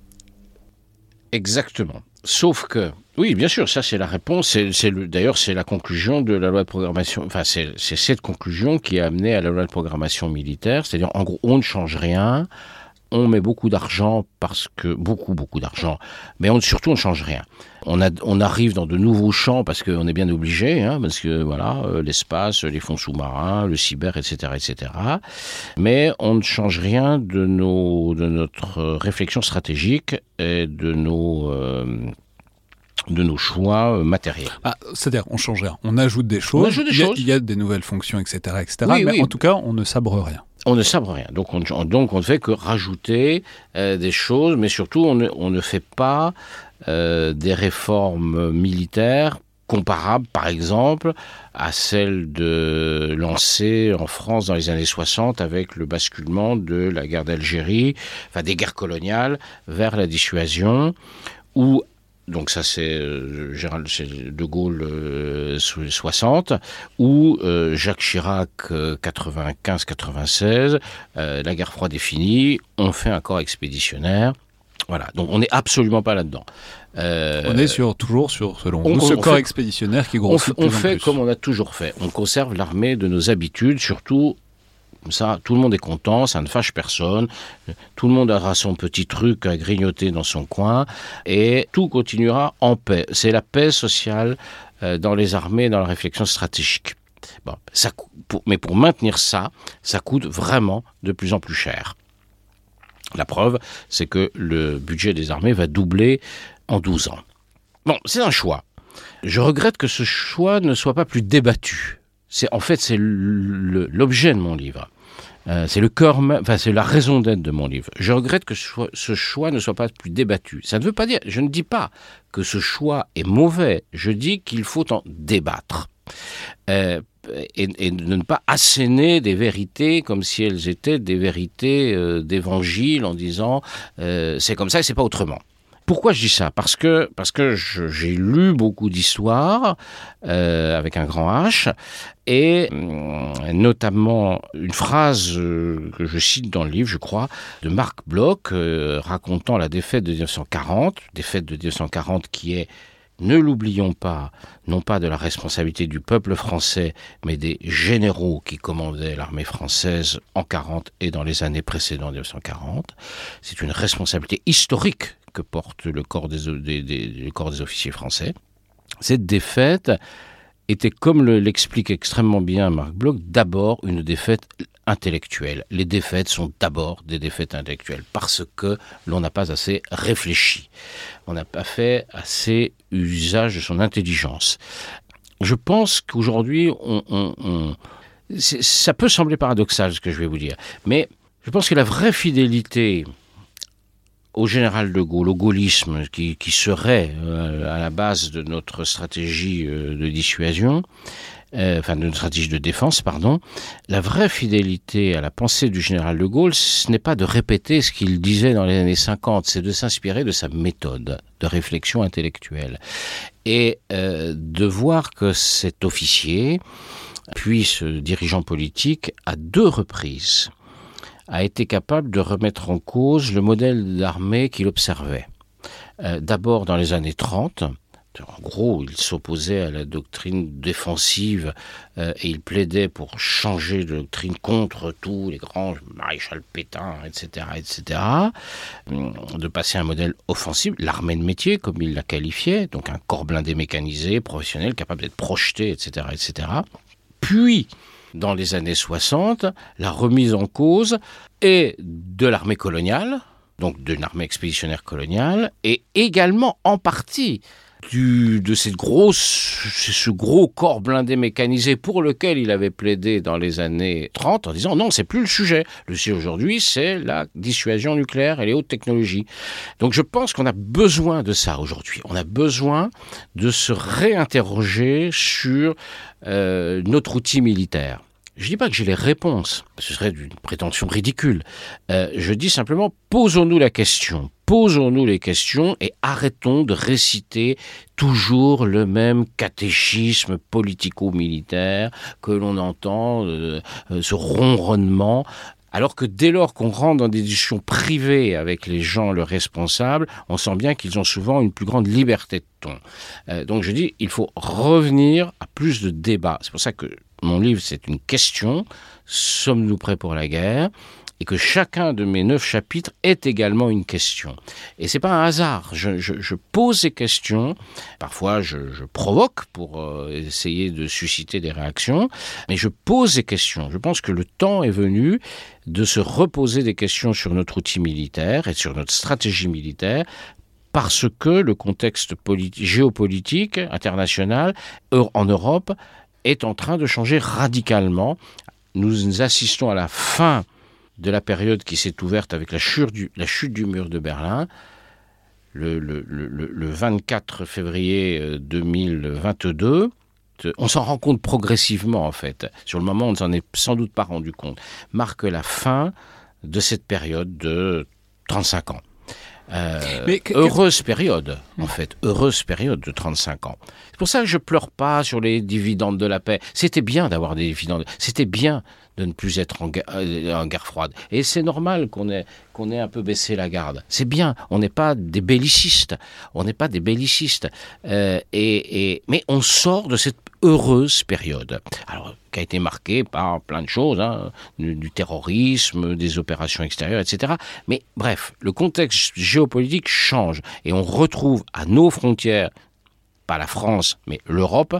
Speaker 2: Exactement. Sauf que, oui, bien sûr, ça c'est la réponse. D'ailleurs, c'est la conclusion de la loi de programmation. Enfin, c'est, cette conclusion qui a amené à la loi de programmation militaire. C'est-à-dire, en gros, on ne change rien. On met beaucoup d'argent parce que beaucoup, beaucoup d'argent, mais on, surtout on ne change rien on, a, on arrive dans de nouveaux champs parce qu'on est bien obligé, hein, parce que voilà, euh, l'espace, les fonds sous-marins, le cyber, etc., etc. Mais on ne change rien de nos, de notre réflexion stratégique et de nos euh, de nos choix euh, matériels.
Speaker 1: Ah, C'est-à-dire, on change rien. On ajoute des choses. On ajoute des il, y a, il y a des nouvelles fonctions, etc., etc. mais en tout cas, on ne sabre rien.
Speaker 2: On ne sabre rien. Donc on, ne fait que rajouter des choses, mais surtout on ne, fait pas euh, des réformes militaires comparables, par exemple, à celles de lancées en France dans les années 60 avec le basculement de la guerre d'Algérie, enfin des guerres coloniales, vers la dissuasion, ou donc ça c'est euh, De Gaulle euh, 60 ou euh, Jacques Chirac 95-96, la guerre froide est finie, on fait un corps expéditionnaire voilà, donc on n'est absolument pas là-dedans.
Speaker 1: Euh, on est sur, toujours sur, selon ce corps expéditionnaire qui grossit.
Speaker 2: On, on fait comme on a toujours fait. On conserve l'armée de nos habitudes, surtout comme ça, tout le monde est content, ça ne fâche personne, tout le monde aura son petit truc à grignoter dans son coin, et tout continuera en paix. C'est la paix sociale euh, dans les armées, dans la réflexion stratégique. Bon, ça, mais pour maintenir ça, ça coûte vraiment de plus en plus cher. La preuve, c'est que le budget des armées va doubler en 12 ans. Bon, c'est un choix. Je regrette que ce choix ne soit pas plus débattu. C'est en fait c'est l'objet de mon livre. Euh, c'est le cœur, enfin c'est la raison d'être de mon livre. Je regrette que ce choix, ne soit pas plus débattu. Ça ne veut pas dire, je ne dis pas que ce choix est mauvais. Je dis qu'il faut en débattre. Euh, et, de ne pas asséner des vérités comme si elles étaient des vérités euh, d'évangile en disant c'est comme ça et c'est pas autrement. Pourquoi je dis ça? Parce que parce que j'ai lu beaucoup d'histoires euh, avec un grand H et notamment une phrase que je cite dans le livre, je crois, de Marc Bloch racontant la défaite de 1940, défaite de 1940 qui est ne l'oublions pas, non pas de la responsabilité du peuple français, mais des généraux qui commandaient l'armée française en 40 et dans les années précédentes 1940. C'est une responsabilité historique que porte le corps des, officiers français. Cette défaite était, comme l'explique extrêmement bien Marc Bloch, d'abord une défaite intellectuelle. Les défaites sont d'abord des défaites intellectuelles parce que l'on n'a pas assez réfléchi, on n'a pas fait assez usage de son intelligence. Je pense qu'aujourd'hui, ça peut sembler paradoxal ce que je vais vous dire, mais je pense que la vraie fidélité au général de Gaulle, au gaullisme qui, serait euh, à la base de notre stratégie euh, de dissuasion, euh, enfin de notre stratégie de défense, pardon, la vraie fidélité à la pensée du général de Gaulle, ce n'est pas de répéter ce qu'il disait dans les années 50, c'est de s'inspirer de sa méthode de réflexion intellectuelle. Et de voir que cet officier, puis ce dirigeant politique, à deux reprises, a été capable de remettre en cause le modèle d'armée qu'il observait. Euh, d'abord dans les années 30, en gros, il s'opposait à la doctrine défensive euh, et il plaidait pour changer de doctrine contre tous les grands maréchal Pétain, etc., etc., hum, de passer à un modèle offensif, l'armée de métier, comme il la qualifiait, donc un corps blindé mécanisé, professionnel, capable d'être projeté, etc., etc. Puis, dans les années 60 la remise en cause et de l'armée coloniale, donc d'une armée expéditionnaire coloniale, et également en partie de cette grosse, ce gros corps blindé mécanisé pour lequel il avait plaidé dans les années 30 en disant non, c'est plus le sujet. Le sujet aujourd'hui, c'est la dissuasion nucléaire et les hautes technologies. Donc je pense qu'on a besoin de ça aujourd'hui. On a besoin de se réinterroger sur euh, notre outil militaire. Je ne dis pas que j'ai les réponses, ce serait une prétention ridicule. Euh, je dis simplement, posons-nous la question, posons-nous les questions et arrêtons de réciter toujours le même catéchisme politico-militaire que l'on entend, euh, euh, ce ronronnement. Alors que dès lors qu'on rentre dans des discussions privées avec les gens, le responsable, on sent bien qu'ils ont souvent une plus grande liberté de ton. donc je dis, il faut revenir à plus de débats. C'est pour ça que mon livre, c'est une question. Sommes-nous prêts pour la guerre? Et que chacun de mes neuf chapitres est également une question. Et c'est pas un hasard. Je, pose ces questions. Parfois, je, provoque pour euh, essayer de susciter des réactions, mais je pose ces questions. Je pense que le temps est venu de se reposer des questions sur notre outil militaire et sur notre stratégie militaire parce que le contexte géopolitique international en Europe est en train de changer radicalement. Nous assistons à la fin de la période qui s'est ouverte avec la chute, du, la chute du mur de Berlin. Le, le, le, 24 février 2022, euh, on s'en rend compte progressivement en fait. Sur le moment, on ne s'en est sans doute pas rendu compte. Marque la fin de cette période de 35 ans. Euh, heureuse période, en fait, heureuse période de 35 ans. C'est pour ça que je pleure pas sur les dividendes de la paix. C'était bien d'avoir des dividendes. C'était bien de ne plus être en, euh, guerre, froide. Et c'est normal qu'on ait, ait un peu baissé la garde. C'est bien. On n'est pas des bellicistes. On n'est pas des bellicistes. Euh, et, mais on sort de cette heureuse période. Alors, qui a été marquée par plein de choses, hein, du, terrorisme, des opérations extérieures, etc. Mais bref, le contexte géopolitique change et on retrouve à nos frontières, pas la France, mais l'Europe,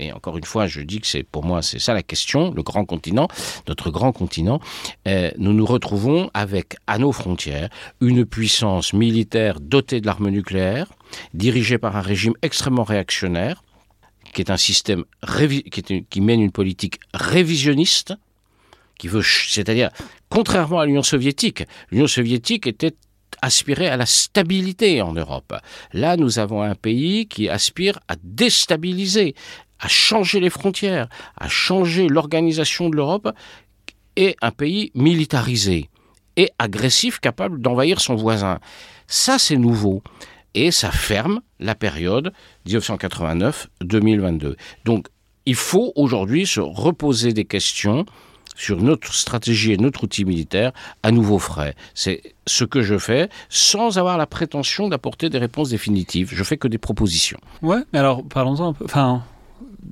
Speaker 2: et encore une fois, je dis que c'est pour moi c'est ça la question, le grand continent, notre grand continent, euh, nous nous retrouvons avec à nos frontières une puissance militaire dotée de l'arme nucléaire, dirigée par un régime extrêmement réactionnaire, qui est un système qui, mène une politique révisionniste, qui veut, c'est-à-dire contrairement à l'Union soviétique, l'Union soviétique était aspirer à la stabilité en Europe. Là, nous avons un pays qui aspire à déstabiliser, à changer les frontières, à changer l'organisation de l'Europe, est un pays militarisé et agressif, capable d'envahir son voisin. Ça, c'est nouveau. Et ça ferme la période 1989-2022. Donc, il faut aujourd'hui se reposer des questions sur notre stratégie et notre outil militaire à nouveau frais. C'est ce que je fais sans avoir la prétention d'apporter des réponses définitives. Je fais que des propositions.
Speaker 1: Ouais, mais alors parlons-en un peu. Enfin,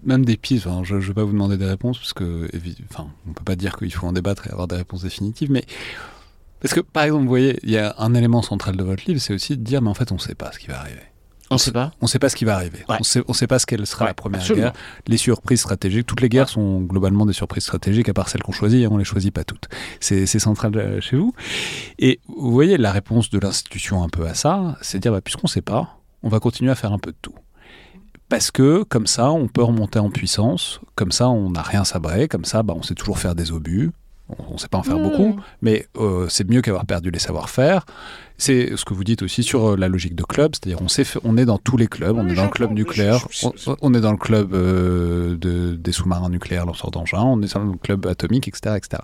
Speaker 1: même des pistes. je ne vais pas vous demander des réponses parce que, enfin, on peut pas dire qu'il faut en débattre et avoir des réponses définitives, mais parce que, par exemple, vous voyez, il y a un élément central de votre livre, c'est aussi de dire, mais en fait, on ne sait pas ce qui va arriver.
Speaker 2: On ne sait pas.
Speaker 1: On ne sait pas ce qui va arriver. On sait, ne sait pas ce qu'elle sera la première guerre. Les surprises stratégiques. Toutes les guerres sont globalement des surprises stratégiques, à part celles qu'on choisit. Et on les choisit pas toutes. C'est central euh, chez vous. Et vous voyez la réponse de l'institution un peu à ça, c'est de dire, bah, puisqu'on ne sait pas, on va continuer à faire un peu de tout. Parce que comme ça, on peut remonter en puissance. Comme ça, on n'a rien sabré. Comme ça, bah, on sait toujours faire des obus. On ne sait pas en faire beaucoup, mais euh, c'est mieux qu'avoir perdu les savoir-faire. C'est ce que vous dites aussi sur euh, la logique de club, c'est-à-dire on, on est dans tous les clubs, on est dans le club nucléaire, on, est dans le club euh, de, des sous-marins nucléaires lanceurs d'engins, on est dans le club atomique, etc., etc.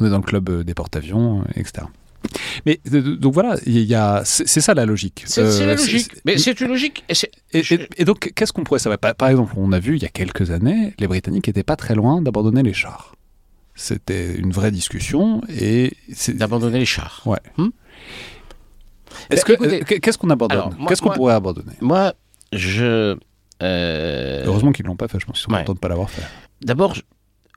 Speaker 1: On est dans le club des porte-avions, etc. Mais donc voilà, il y a, c'est ça la logique.
Speaker 2: C'est la logique. Mais c'est une logique.
Speaker 1: Et, et donc, qu'est-ce qu'on pourrait savoir? Par exemple, on a vu il y a quelques années, les Britanniques n'étaient pas très loin d'abandonner les chars. C'était une vraie discussion et
Speaker 2: d'abandonner les chars.
Speaker 1: Ouais. Hmm Est-ce que euh, qu'est-ce qu'on abandonne? Qu'est-ce qu'on pourrait abandonner?
Speaker 2: Moi, je. Euh...
Speaker 1: Heureusement qu'ils l'ont pas fait. Je pense qu'ils sont contents de pas l'avoir fait.
Speaker 2: D'abord,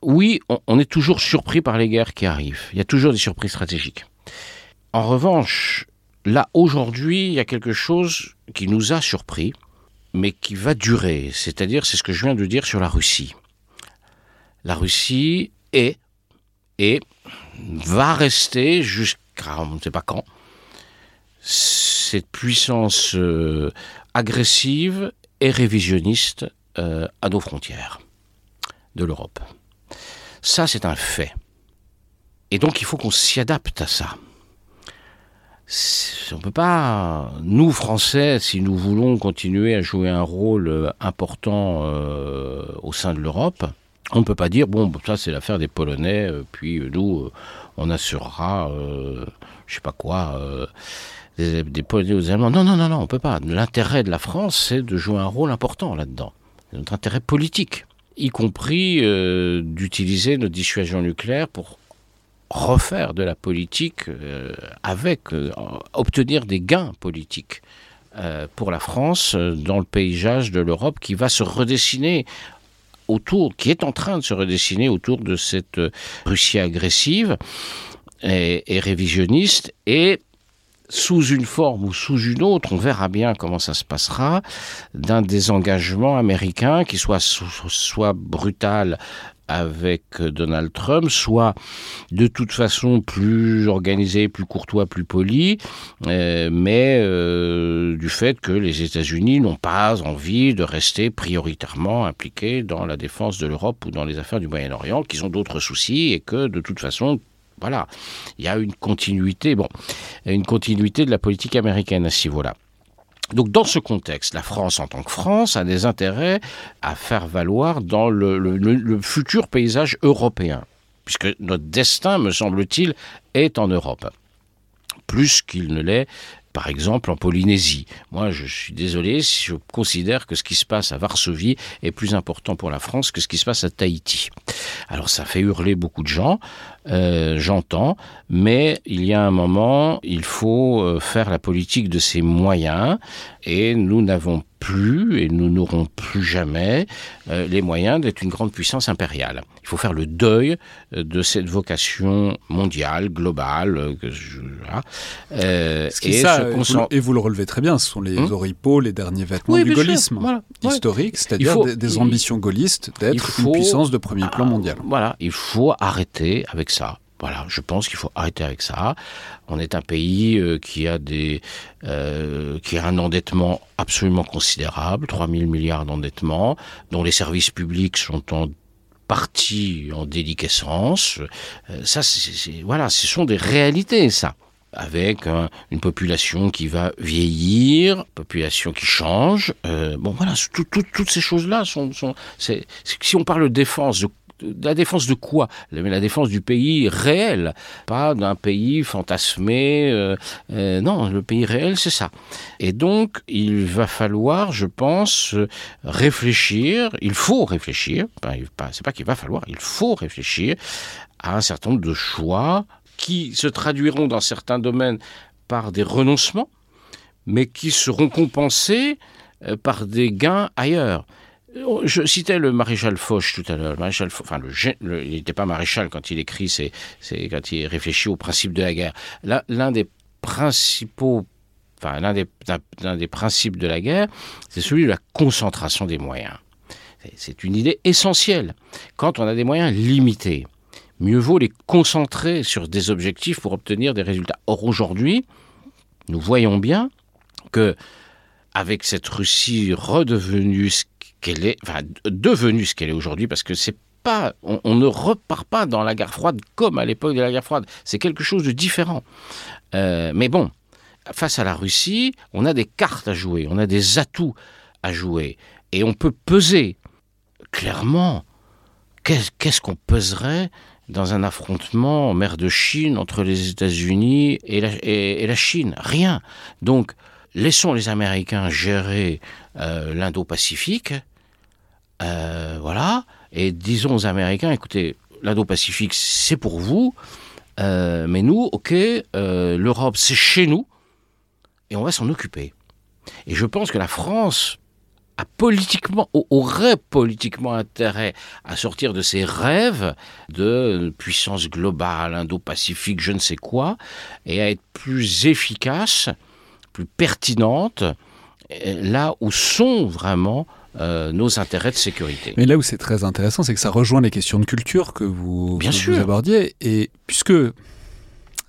Speaker 2: oui, on, est toujours surpris par les guerres qui arrivent. Il y a toujours des surprises stratégiques. En revanche, là aujourd'hui, il y a quelque chose qui nous a surpris, mais qui va durer. C'est-à-dire, c'est ce que je viens de dire sur la Russie. La Russie est et va rester jusqu'à on ne sait pas quand cette puissance euh, agressive et révisionniste euh, à nos frontières de l'Europe. Ça, c'est un fait. Et donc, il faut qu'on s'y adapte à ça. On peut pas, nous Français, si nous voulons continuer à jouer un rôle euh, important au sein de l'Europe, on ne peut pas dire, bon, ça c'est l'affaire des Polonais, euh, puis euh, nous, euh, on assurera, je je sais pas quoi, des, Polonais aux Allemands. Non, non, non, non, on peut pas. L'intérêt de la France, c'est de jouer un rôle important là-dedans. Notre intérêt politique, y compris d'utiliser notre dissuasion nucléaire pour refaire de la politique avec, obtenir des gains politiques pour la France dans le paysage de l'Europe qui va se redessiner autour, qui est en train de se redessiner autour de cette euh, Russie agressive et, révisionniste. Et sous une forme ou sous une autre, on verra bien comment ça se passera, d'un désengagement américain qui soit, soit brutal avec Donald Trump, soit de toute façon plus organisé, plus courtois, plus poli, euh, mais euh, du fait que les États-Unis n'ont pas envie de rester prioritairement impliqués dans la défense de l'Europe ou dans les affaires du Moyen-Orient, qu'ils ont d'autres soucis et que de toute façon voilà, il y a une continuité, bon, une continuité de la politique américaine à ce niveau-là. Donc dans ce contexte, la France en tant que France a des intérêts à faire valoir dans le, futur paysage européen, puisque notre destin, me semble-t-il, est en Europe, plus qu'il ne l'est par exemple en Polynésie. Moi, je suis désolé si je considère que ce qui se passe à Varsovie est plus important pour la France que ce qui se passe à Tahiti. Alors ça fait hurler beaucoup de gens, euh, j'entends, mais il y a un moment, il faut euh, faire la politique de ses moyens, et nous n'avons plus, et nous n'aurons plus jamais, euh, les moyens d'être une grande puissance impériale. Il faut faire le deuil de cette vocation mondiale, globale. Que je,
Speaker 1: et, et, vous le relevez très bien, ce sont les hum oripeaux, les derniers vêtements du gaullisme historique, c'est-à-dire des, ambitions gaullistes d'être une puissance de premier plan mondial.
Speaker 2: Voilà, il faut arrêter avec ça. Voilà, je pense qu'il faut arrêter avec ça. On est un pays euh, qui a des, euh, qui a un endettement absolument considérable, 3 000 milliards d'endettement, dont les services publics sont en partie en déliquescence. Euh, ça, c'est, voilà, ce sont des réalités, ça. avec une population qui va vieillir, population qui change. bon voilà, toutes ces choses-là sont, si on parle de défense, de la défense de quoi? La défense du pays réel, pas d'un pays fantasmé. Euh, euh, non, le pays réel, c'est ça. Et donc, il va falloir, je pense, réfléchir. Il faut réfléchir. c'est pas qu'il va falloir. Il faut réfléchir à un certain nombre de choix qui se traduiront dans certains domaines par des renoncements, mais qui seront compensés euh, par des gains ailleurs. Je citais le maréchal Foch tout à l'heure. Le maréchal, il n'était pas maréchal quand il écrit, c'est quand il réfléchit au principe de la guerre. L'un des principaux, enfin, l'un des principes de la guerre, c'est celui de la concentration des moyens. C'est une idée essentielle. Quand on a des moyens limités, mieux vaut les concentrer sur des objectifs pour obtenir des résultats. Or, aujourd'hui, nous voyons bien que, avec cette Russie redevenue qu'elle est, enfin, devenue ce qu'elle est aujourd'hui, parce que c'est pas, on, ne repart pas dans la guerre froide comme à l'époque de la guerre froide. C'est quelque chose de différent. Euh, mais bon, face à la Russie, on a des cartes à jouer, on a des atouts à jouer, et on peut peser. Clairement, qu'est-ce qu'on peserait dans un affrontement en mer de Chine entre les États-Unis et et la Chine? Rien. Donc, laissons les Américains gérer euh, l'Indo-Pacifique, euh, voilà, et disons aux Américains, écoutez, l'Indo-Pacifique, c'est pour vous, euh, mais nous, ok, l'Europe, c'est chez nous, et on va s'en occuper. Et je pense que la France a politiquement, aurait politiquement intérêt à sortir de ses rêves de puissance globale, indo-pacifique, je ne sais quoi, et à être plus efficace plus pertinente euh, là où sont vraiment euh, nos intérêts de sécurité.
Speaker 1: Mais là où c'est très intéressant, c'est que ça rejoint les questions de culture que vous,
Speaker 2: Bien
Speaker 1: vous abordiez. Et puisque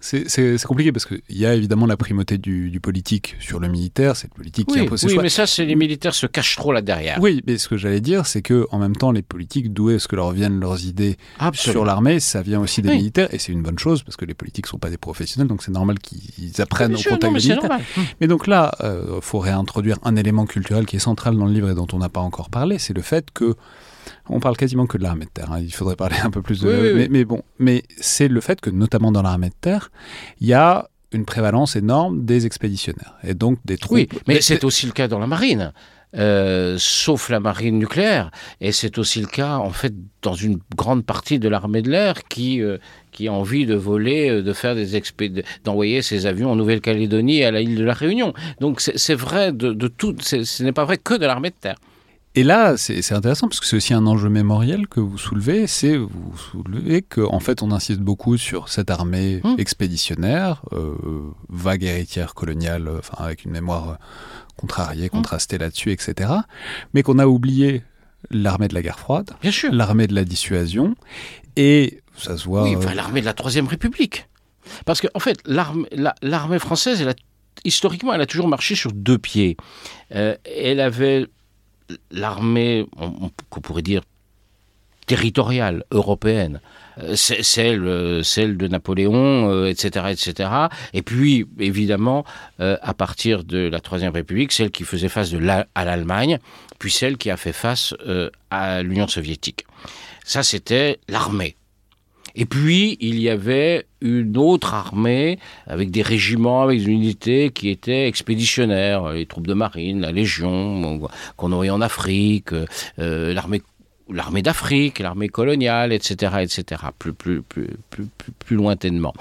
Speaker 1: c'est compliqué parce qu'il y a évidemment la primauté du, politique sur le militaire, c'est le politique qui impose ses
Speaker 2: Oui, mais ça, c'est les militaires se cachent trop là derrière.
Speaker 1: Oui, mais ce que j'allais dire, c'est que en même temps, les politiques, d'où est-ce que leur viennent leurs idées sur l'armée, ça vient aussi des militaires, et c'est une bonne chose parce que les politiques ne sont pas des professionnels, donc c'est normal qu'ils apprennent au contact des militaires. Mais donc là, il euh, faut réintroduire un élément culturel qui est central dans le livre et dont on n'a pas encore parlé, c'est le fait que on parle quasiment que de l'armée de terre. Hein. Il faudrait parler un peu plus de. mais, bon, mais c'est le fait que, notamment dans l'armée de terre, il y a une prévalence énorme des expéditionnaires et donc des troupes.
Speaker 2: Oui, mais c'est aussi le cas dans la marine. Euh, sauf la marine nucléaire. Et c'est aussi le cas, en fait, dans une grande partie de l'armée de l'air qui, euh, qui a envie de voler, euh, de faire des d'envoyer ses avions en Nouvelle-Calédonie et à l'île de la Réunion. Donc c'est vrai de, de tout, ce n'est pas vrai que de l'armée de terre.
Speaker 1: Et là, c'est intéressant parce que c'est aussi un enjeu mémoriel que vous soulevez. C'est vous soulevez qu'en en fait, on insiste beaucoup sur cette armée mmh. expéditionnaire, euh, vague héritière coloniale, enfin avec une mémoire euh, contrariée, mmh. contrastée là-dessus, etc. Mais qu'on a oublié l'armée de la guerre froide, l'armée de la dissuasion, et ça se voit.
Speaker 2: Oui, enfin, euh, l'armée de la Troisième République. Parce qu'en en fait, l'armée française, elle a, historiquement, elle a toujours marché sur deux pieds. elle avait l'armée, qu'on pourrait dire territoriale européenne, euh, celle, euh, celle de Napoléon, etc., euh, etc. Et puis, évidemment, à partir de la Troisième République, celle qui faisait face de à l'Allemagne, puis celle qui a fait face à l'Union soviétique. Ça, c'était l'armée. Et puis, il y avait une autre armée avec des régiments, avec des unités qui étaient expéditionnaires, les troupes de marine, la Légion, qu'on aurait en Afrique, euh, l'armée l'armée d'Afrique, l'armée coloniale, etc., etc., plus, plus, plus, plus, plus, lointainement.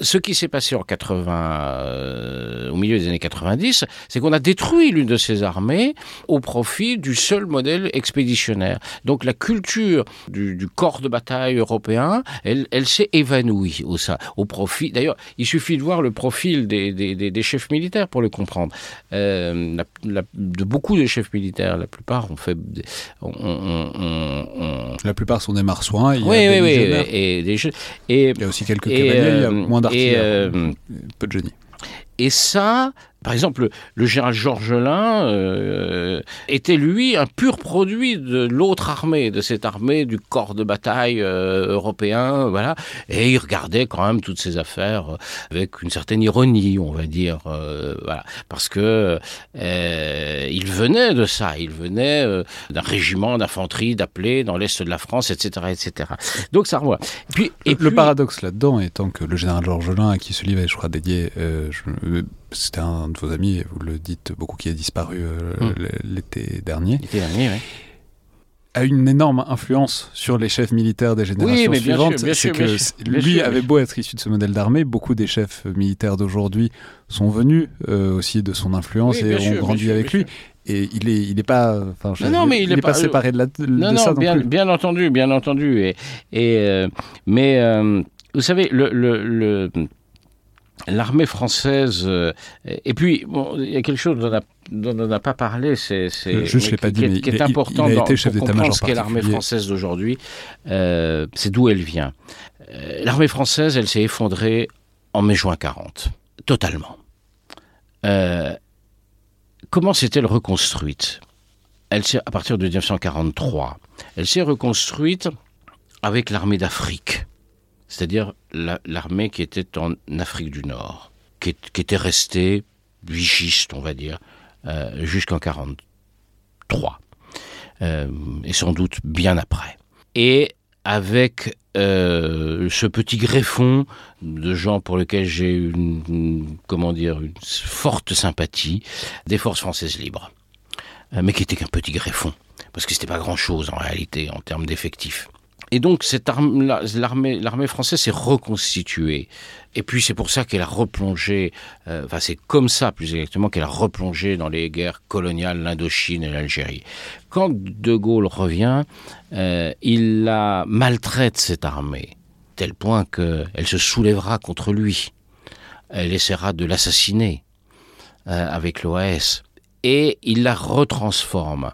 Speaker 2: Ce qui s'est passé en 80, euh, au milieu des années 90, c'est qu'on a détruit l'une de ces armées au profit du seul modèle expéditionnaire. Donc la culture du, corps de bataille européen, elle, elle s'est évanouie au, ça, au profit. D'ailleurs, il suffit de voir le profil des, des, des, chefs militaires pour le comprendre. Euh, de beaucoup de chefs militaires, la plupart ont fait, on
Speaker 1: la plupart sont des marsouins.
Speaker 2: Il y oui, a oui, oui. Et,
Speaker 1: il y a aussi quelques cavaliers, il y a euh, moins d'artilleurs, euh, peu de génie.
Speaker 2: Et ça, par exemple, le général Georgelin euh, était lui un pur produit de l'autre armée, de cette armée du corps de bataille euh, européen, voilà. Et il regardait quand même toutes ces affaires euh, avec une certaine ironie, on va dire, voilà, parce que il venait de ça, il venait d'un régiment d'infanterie d'appelé dans l'est de la France, etc., etc. Donc ça revoit.
Speaker 1: puis, et le, paradoxe là-dedans étant que le général Georgelin, à qui ce livre est, je crois, dédié, je, c'était un de vos amis, vous le dites beaucoup, qui a disparu euh, hmm. l'été dernier.
Speaker 2: L'été dernier, oui
Speaker 1: a une énorme influence sur les chefs militaires des générations suivantes. C'est que lui avait beau être issu de ce modèle d'armée, beaucoup des chefs militaires d'aujourd'hui sont venus euh, aussi de son influence et ont grandi avec lui. Et il est, il est pas, enfin, non, mais il, est, pas, séparé de, la, non, non,
Speaker 2: ça. bien, bien entendu, bien entendu. Et, et euh, mais vous savez, le, le l'armée française. Euh, et puis, bon, il y a quelque chose dont on n'a pas parlé, c'est
Speaker 1: qui,
Speaker 2: pas
Speaker 1: dit,
Speaker 2: qui, est, important
Speaker 1: il a été
Speaker 2: chef pour comprendre ce qu'est l'armée française d'aujourd'hui. Euh, c'est d'où elle vient. Euh, l'armée française, elle s'est effondrée en mai-juin 40, totalement. comment s'est-elle reconstruite? Elle à partir de 1943, elle s'est reconstruite avec l'armée d'Afrique c'est-à-dire l'armée qui était en Afrique du Nord, qui, était restée vichiste, on va dire, euh, jusqu'en 1943, euh, et sans doute bien après. Et avec euh, ce petit greffon de gens pour lesquels j'ai une, comment dire, une forte sympathie, des forces françaises libres, mais qui était qu'un petit greffon, parce que c'était pas grand-chose en réalité en termes d'effectifs. Et donc l'armée, l'armée française s'est reconstituée. Et puis c'est pour ça qu'elle a replongé, euh, enfin c'est comme ça plus exactement qu'elle a replongé dans les guerres coloniales, l'Indochine et l'Algérie. Quand De Gaulle revient, euh, il la maltraite cette armée, tel point qu'elle se soulèvera contre lui. Elle essaiera de l'assassiner euh, avec l'OAS. Et il la retransforme.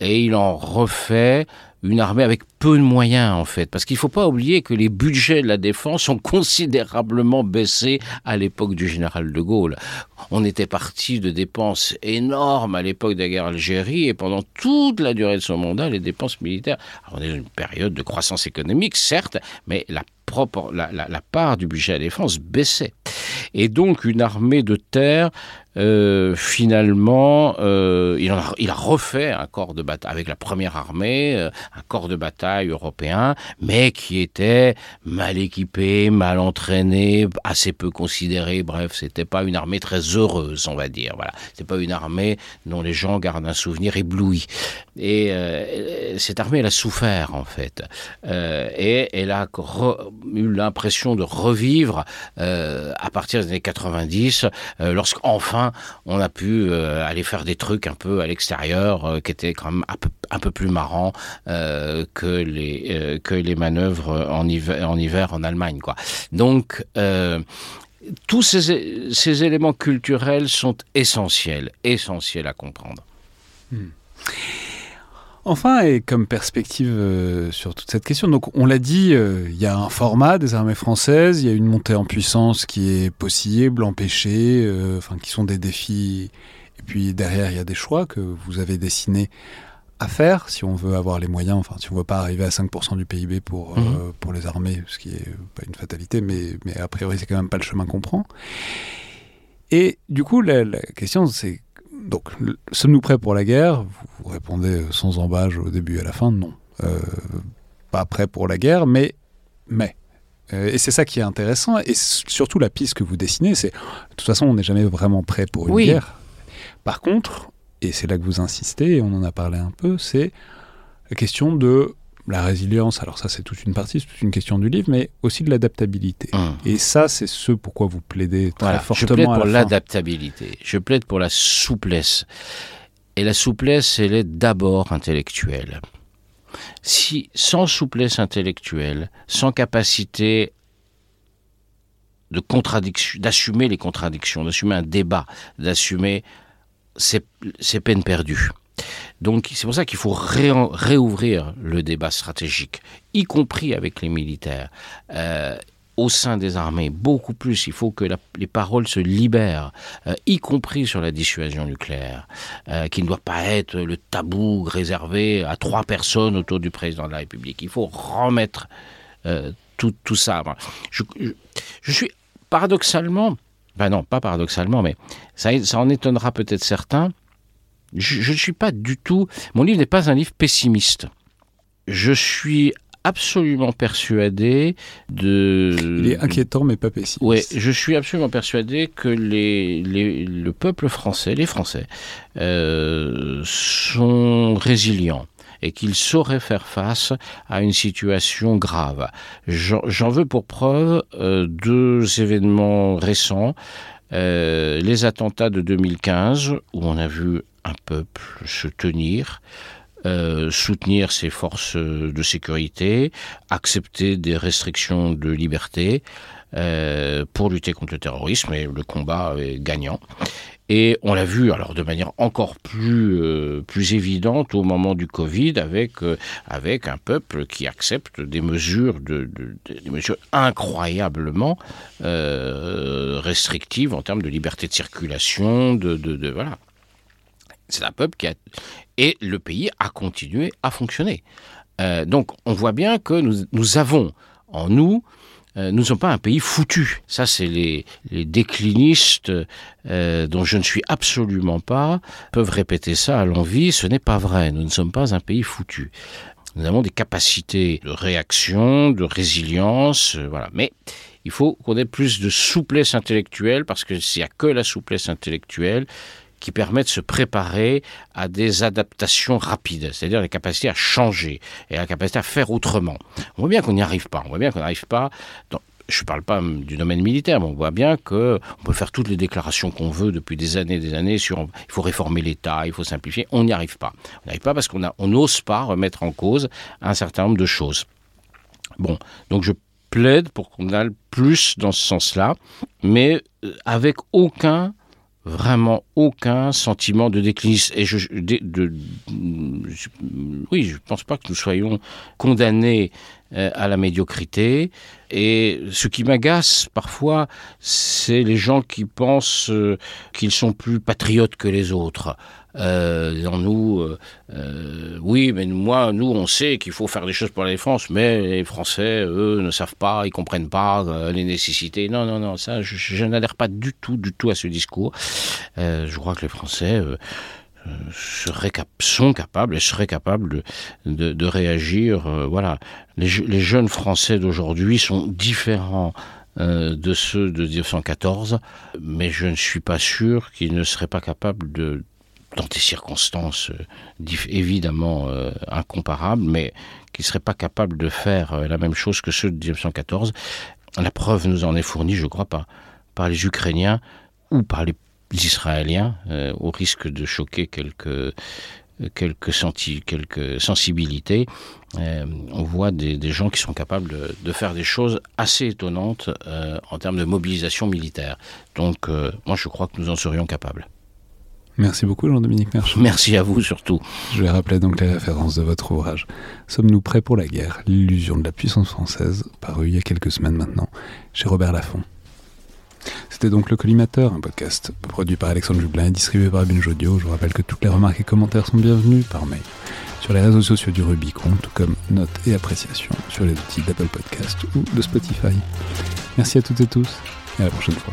Speaker 2: Et il en refait une armée avec peu de moyens en fait, parce qu'il ne faut pas oublier que les budgets de la défense ont considérablement baissé à l'époque du général de Gaulle. On était parti de dépenses énormes à l'époque de la guerre Algérie et pendant toute la durée de son mandat, les dépenses militaires. on est dans une période de croissance économique, certes, mais la propre, la, la, part du budget à la défense baissait. Et donc une armée de terre, euh, finalement, euh, il, a, il, a, refait un corps de bataille avec la première armée, euh, un corps de bataille européen, mais qui était mal équipé, mal entraîné, assez peu considéré. Bref, c'était pas une armée très heureuse, on va dire. Voilà, c'est pas une armée dont les gens gardent un souvenir ébloui. Et cette armée, elle a souffert en fait, et elle a eu l'impression de revivre à partir des années 90, lorsqu'enfin on a pu euh, aller faire des trucs un peu à l'extérieur euh, qui étaient quand même un peu, plus marrants euh, que les que les manœuvres en hiver en, hiver en Allemagne quoi. Donc tous ces, éléments culturels sont essentiels, essentiels à comprendre. Hmm.
Speaker 1: Enfin, et comme perspective euh, sur toute cette question, donc on l'a dit, euh, il y a un format des armées françaises, il y a une montée en puissance qui est possible, empêchée, euh, enfin qui sont des défis. Et puis derrière, il y a des choix que vous avez dessinés à faire si on veut avoir les moyens, enfin si on ne veut pas arriver à 5% du PIB pour, mhm. pour les armées, ce qui n'est pas une fatalité, mais, mais a priori c'est quand même pas le chemin qu'on prend. Et du coup, la question c'est donc, sommes-nous prêts pour la guerre? Vous répondez sans embâche au début et à la fin, non. Euh, pas prêts pour la guerre, mais. mais. Euh, et c'est ça qui est intéressant. Et surtout, la piste que vous dessinez, c'est. De toute façon, on n'est jamais vraiment prêt pour une guerre. Par contre, et c'est là que vous insistez, et on en a parlé un peu, c'est la question de la résilience, alors ça c'est toute une partie, c'est toute une question du livre, mais aussi de l'adaptabilité. Mmh. Et ça, c'est ce pourquoi vous plaidez très fortement.
Speaker 2: Je plaide pour l'adaptabilité, je plaide pour la souplesse. Et la souplesse, elle est d'abord intellectuelle. Si, sans souplesse intellectuelle, sans capacité de contradiction, d'assumer les contradictions, d'assumer un débat, d'assumer, c'est peine perdue. Donc c'est pour ça qu'il faut réouvrir le débat stratégique, y compris avec les militaires. Euh, au sein des armées, beaucoup plus. Il faut que les paroles se libèrent, euh, y compris sur la dissuasion nucléaire, euh, qui ne doit pas être le tabou réservé à trois personnes autour du président de la République. Il faut remettre tout, ça. Je, suis paradoxalement, ben non, pas paradoxalement, mais ça, ça en étonnera peut-être certains. Je ne suis pas du tout. Mon livre n'est pas un livre pessimiste. Je suis absolument persuadé de.
Speaker 1: Il est inquiétant, mais pas pessimiste.
Speaker 2: Oui, je suis absolument persuadé que les, le peuple français, les Français, euh, sont résilients et qu'ils sauraient faire face à une situation grave. J'en veux pour preuve euh, deux événements récents. Euh, les attentats de 2015, où on a vu un peuple se tenir, euh, soutenir ses forces de sécurité, accepter des restrictions de liberté pour lutter contre le terrorisme et le combat est gagnant. Et on l'a vu alors de manière encore plus euh, plus évidente au moment du Covid avec avec un peuple qui accepte des mesures de, de des mesures incroyablement restrictives en termes de liberté de circulation, de, de, de voilà. C'est un peuple qui a... Et le pays a continué à fonctionner. Euh, donc on voit bien que nous, nous avons en nous, euh, nous ne sommes pas un pays foutu. Ça, c'est les, les, déclinistes euh, dont je ne suis absolument pas, peuvent répéter ça à l'envie. Ce n'est pas vrai. Nous ne sommes pas un pays foutu. Nous avons des capacités de réaction, de résilience, euh, voilà. Mais il faut qu'on ait plus de souplesse intellectuelle parce que s'il n'y a que la souplesse intellectuelle, qui permet de se préparer à des adaptations rapides, c'est-à-dire la capacité à changer et la capacité à faire autrement. On voit bien qu'on n'y arrive pas, on voit bien qu'on n'arrive pas je ne parle pas du domaine militaire, mais on voit bien qu'on peut faire toutes les déclarations qu'on veut depuis des années et des années sur il faut réformer l'État, il faut simplifier. On n'y arrive pas. On n'y arrive pas parce qu'on n'ose pas remettre en cause un certain nombre de choses. Bon, donc je plaide pour qu'on aille plus dans ce sens-là, mais euh, avec aucun vraiment aucun sentiment de déclinisme. Et je, de, de, oui, je pense pas que nous soyons condamnés euh, à la médiocrité. Et ce qui m'agace parfois, c'est les gens qui pensent euh, qu'ils sont plus patriotes que les autres. Euh, nous, euh, euh, oui, mais moi, nous, on sait qu'il faut faire des choses pour la défense, mais les Français, eux, ne savent pas, ils comprennent pas euh, les nécessités. Non, non, non, ça, je, n'adhère pas du tout, du tout à ce discours. Je crois que les Français seraient cap sont capables et seraient capables de, de, de réagir. voilà, les, les jeunes Français d'aujourd'hui sont différents de ceux de 1914, mais je ne suis pas sûr qu'ils ne seraient pas capables de dans des circonstances euh, évidemment euh, incomparables, mais qui ne seraient pas capables de faire euh, la même chose que ceux de 1914. La preuve nous en est fournie, je crois, par, les Ukrainiens ou par les Israéliens, au risque de choquer quelques, quelques, sensibilités. On voit des, gens qui sont capables de, faire des choses assez étonnantes en termes de mobilisation militaire. Donc, moi, je crois que nous en serions capables.
Speaker 1: Merci beaucoup Jean-Dominique Merchant.
Speaker 2: Merci à vous surtout.
Speaker 1: Je vais rappeler donc les références de votre ouvrage. Sommes-nous prêts pour la guerre? L'illusion de la puissance française, paru il y a quelques semaines maintenant, chez Robert Laffont. C'était donc Le Collimateur, un podcast produit par Alexandre Jublin et distribué par Binge Audio. Je vous rappelle que toutes les remarques et commentaires sont bienvenus par mail sur les réseaux sociaux du Rubicon, tout comme notes et appréciations sur les outils d'Apple Podcast ou de Spotify. Merci à toutes et tous et à la prochaine fois.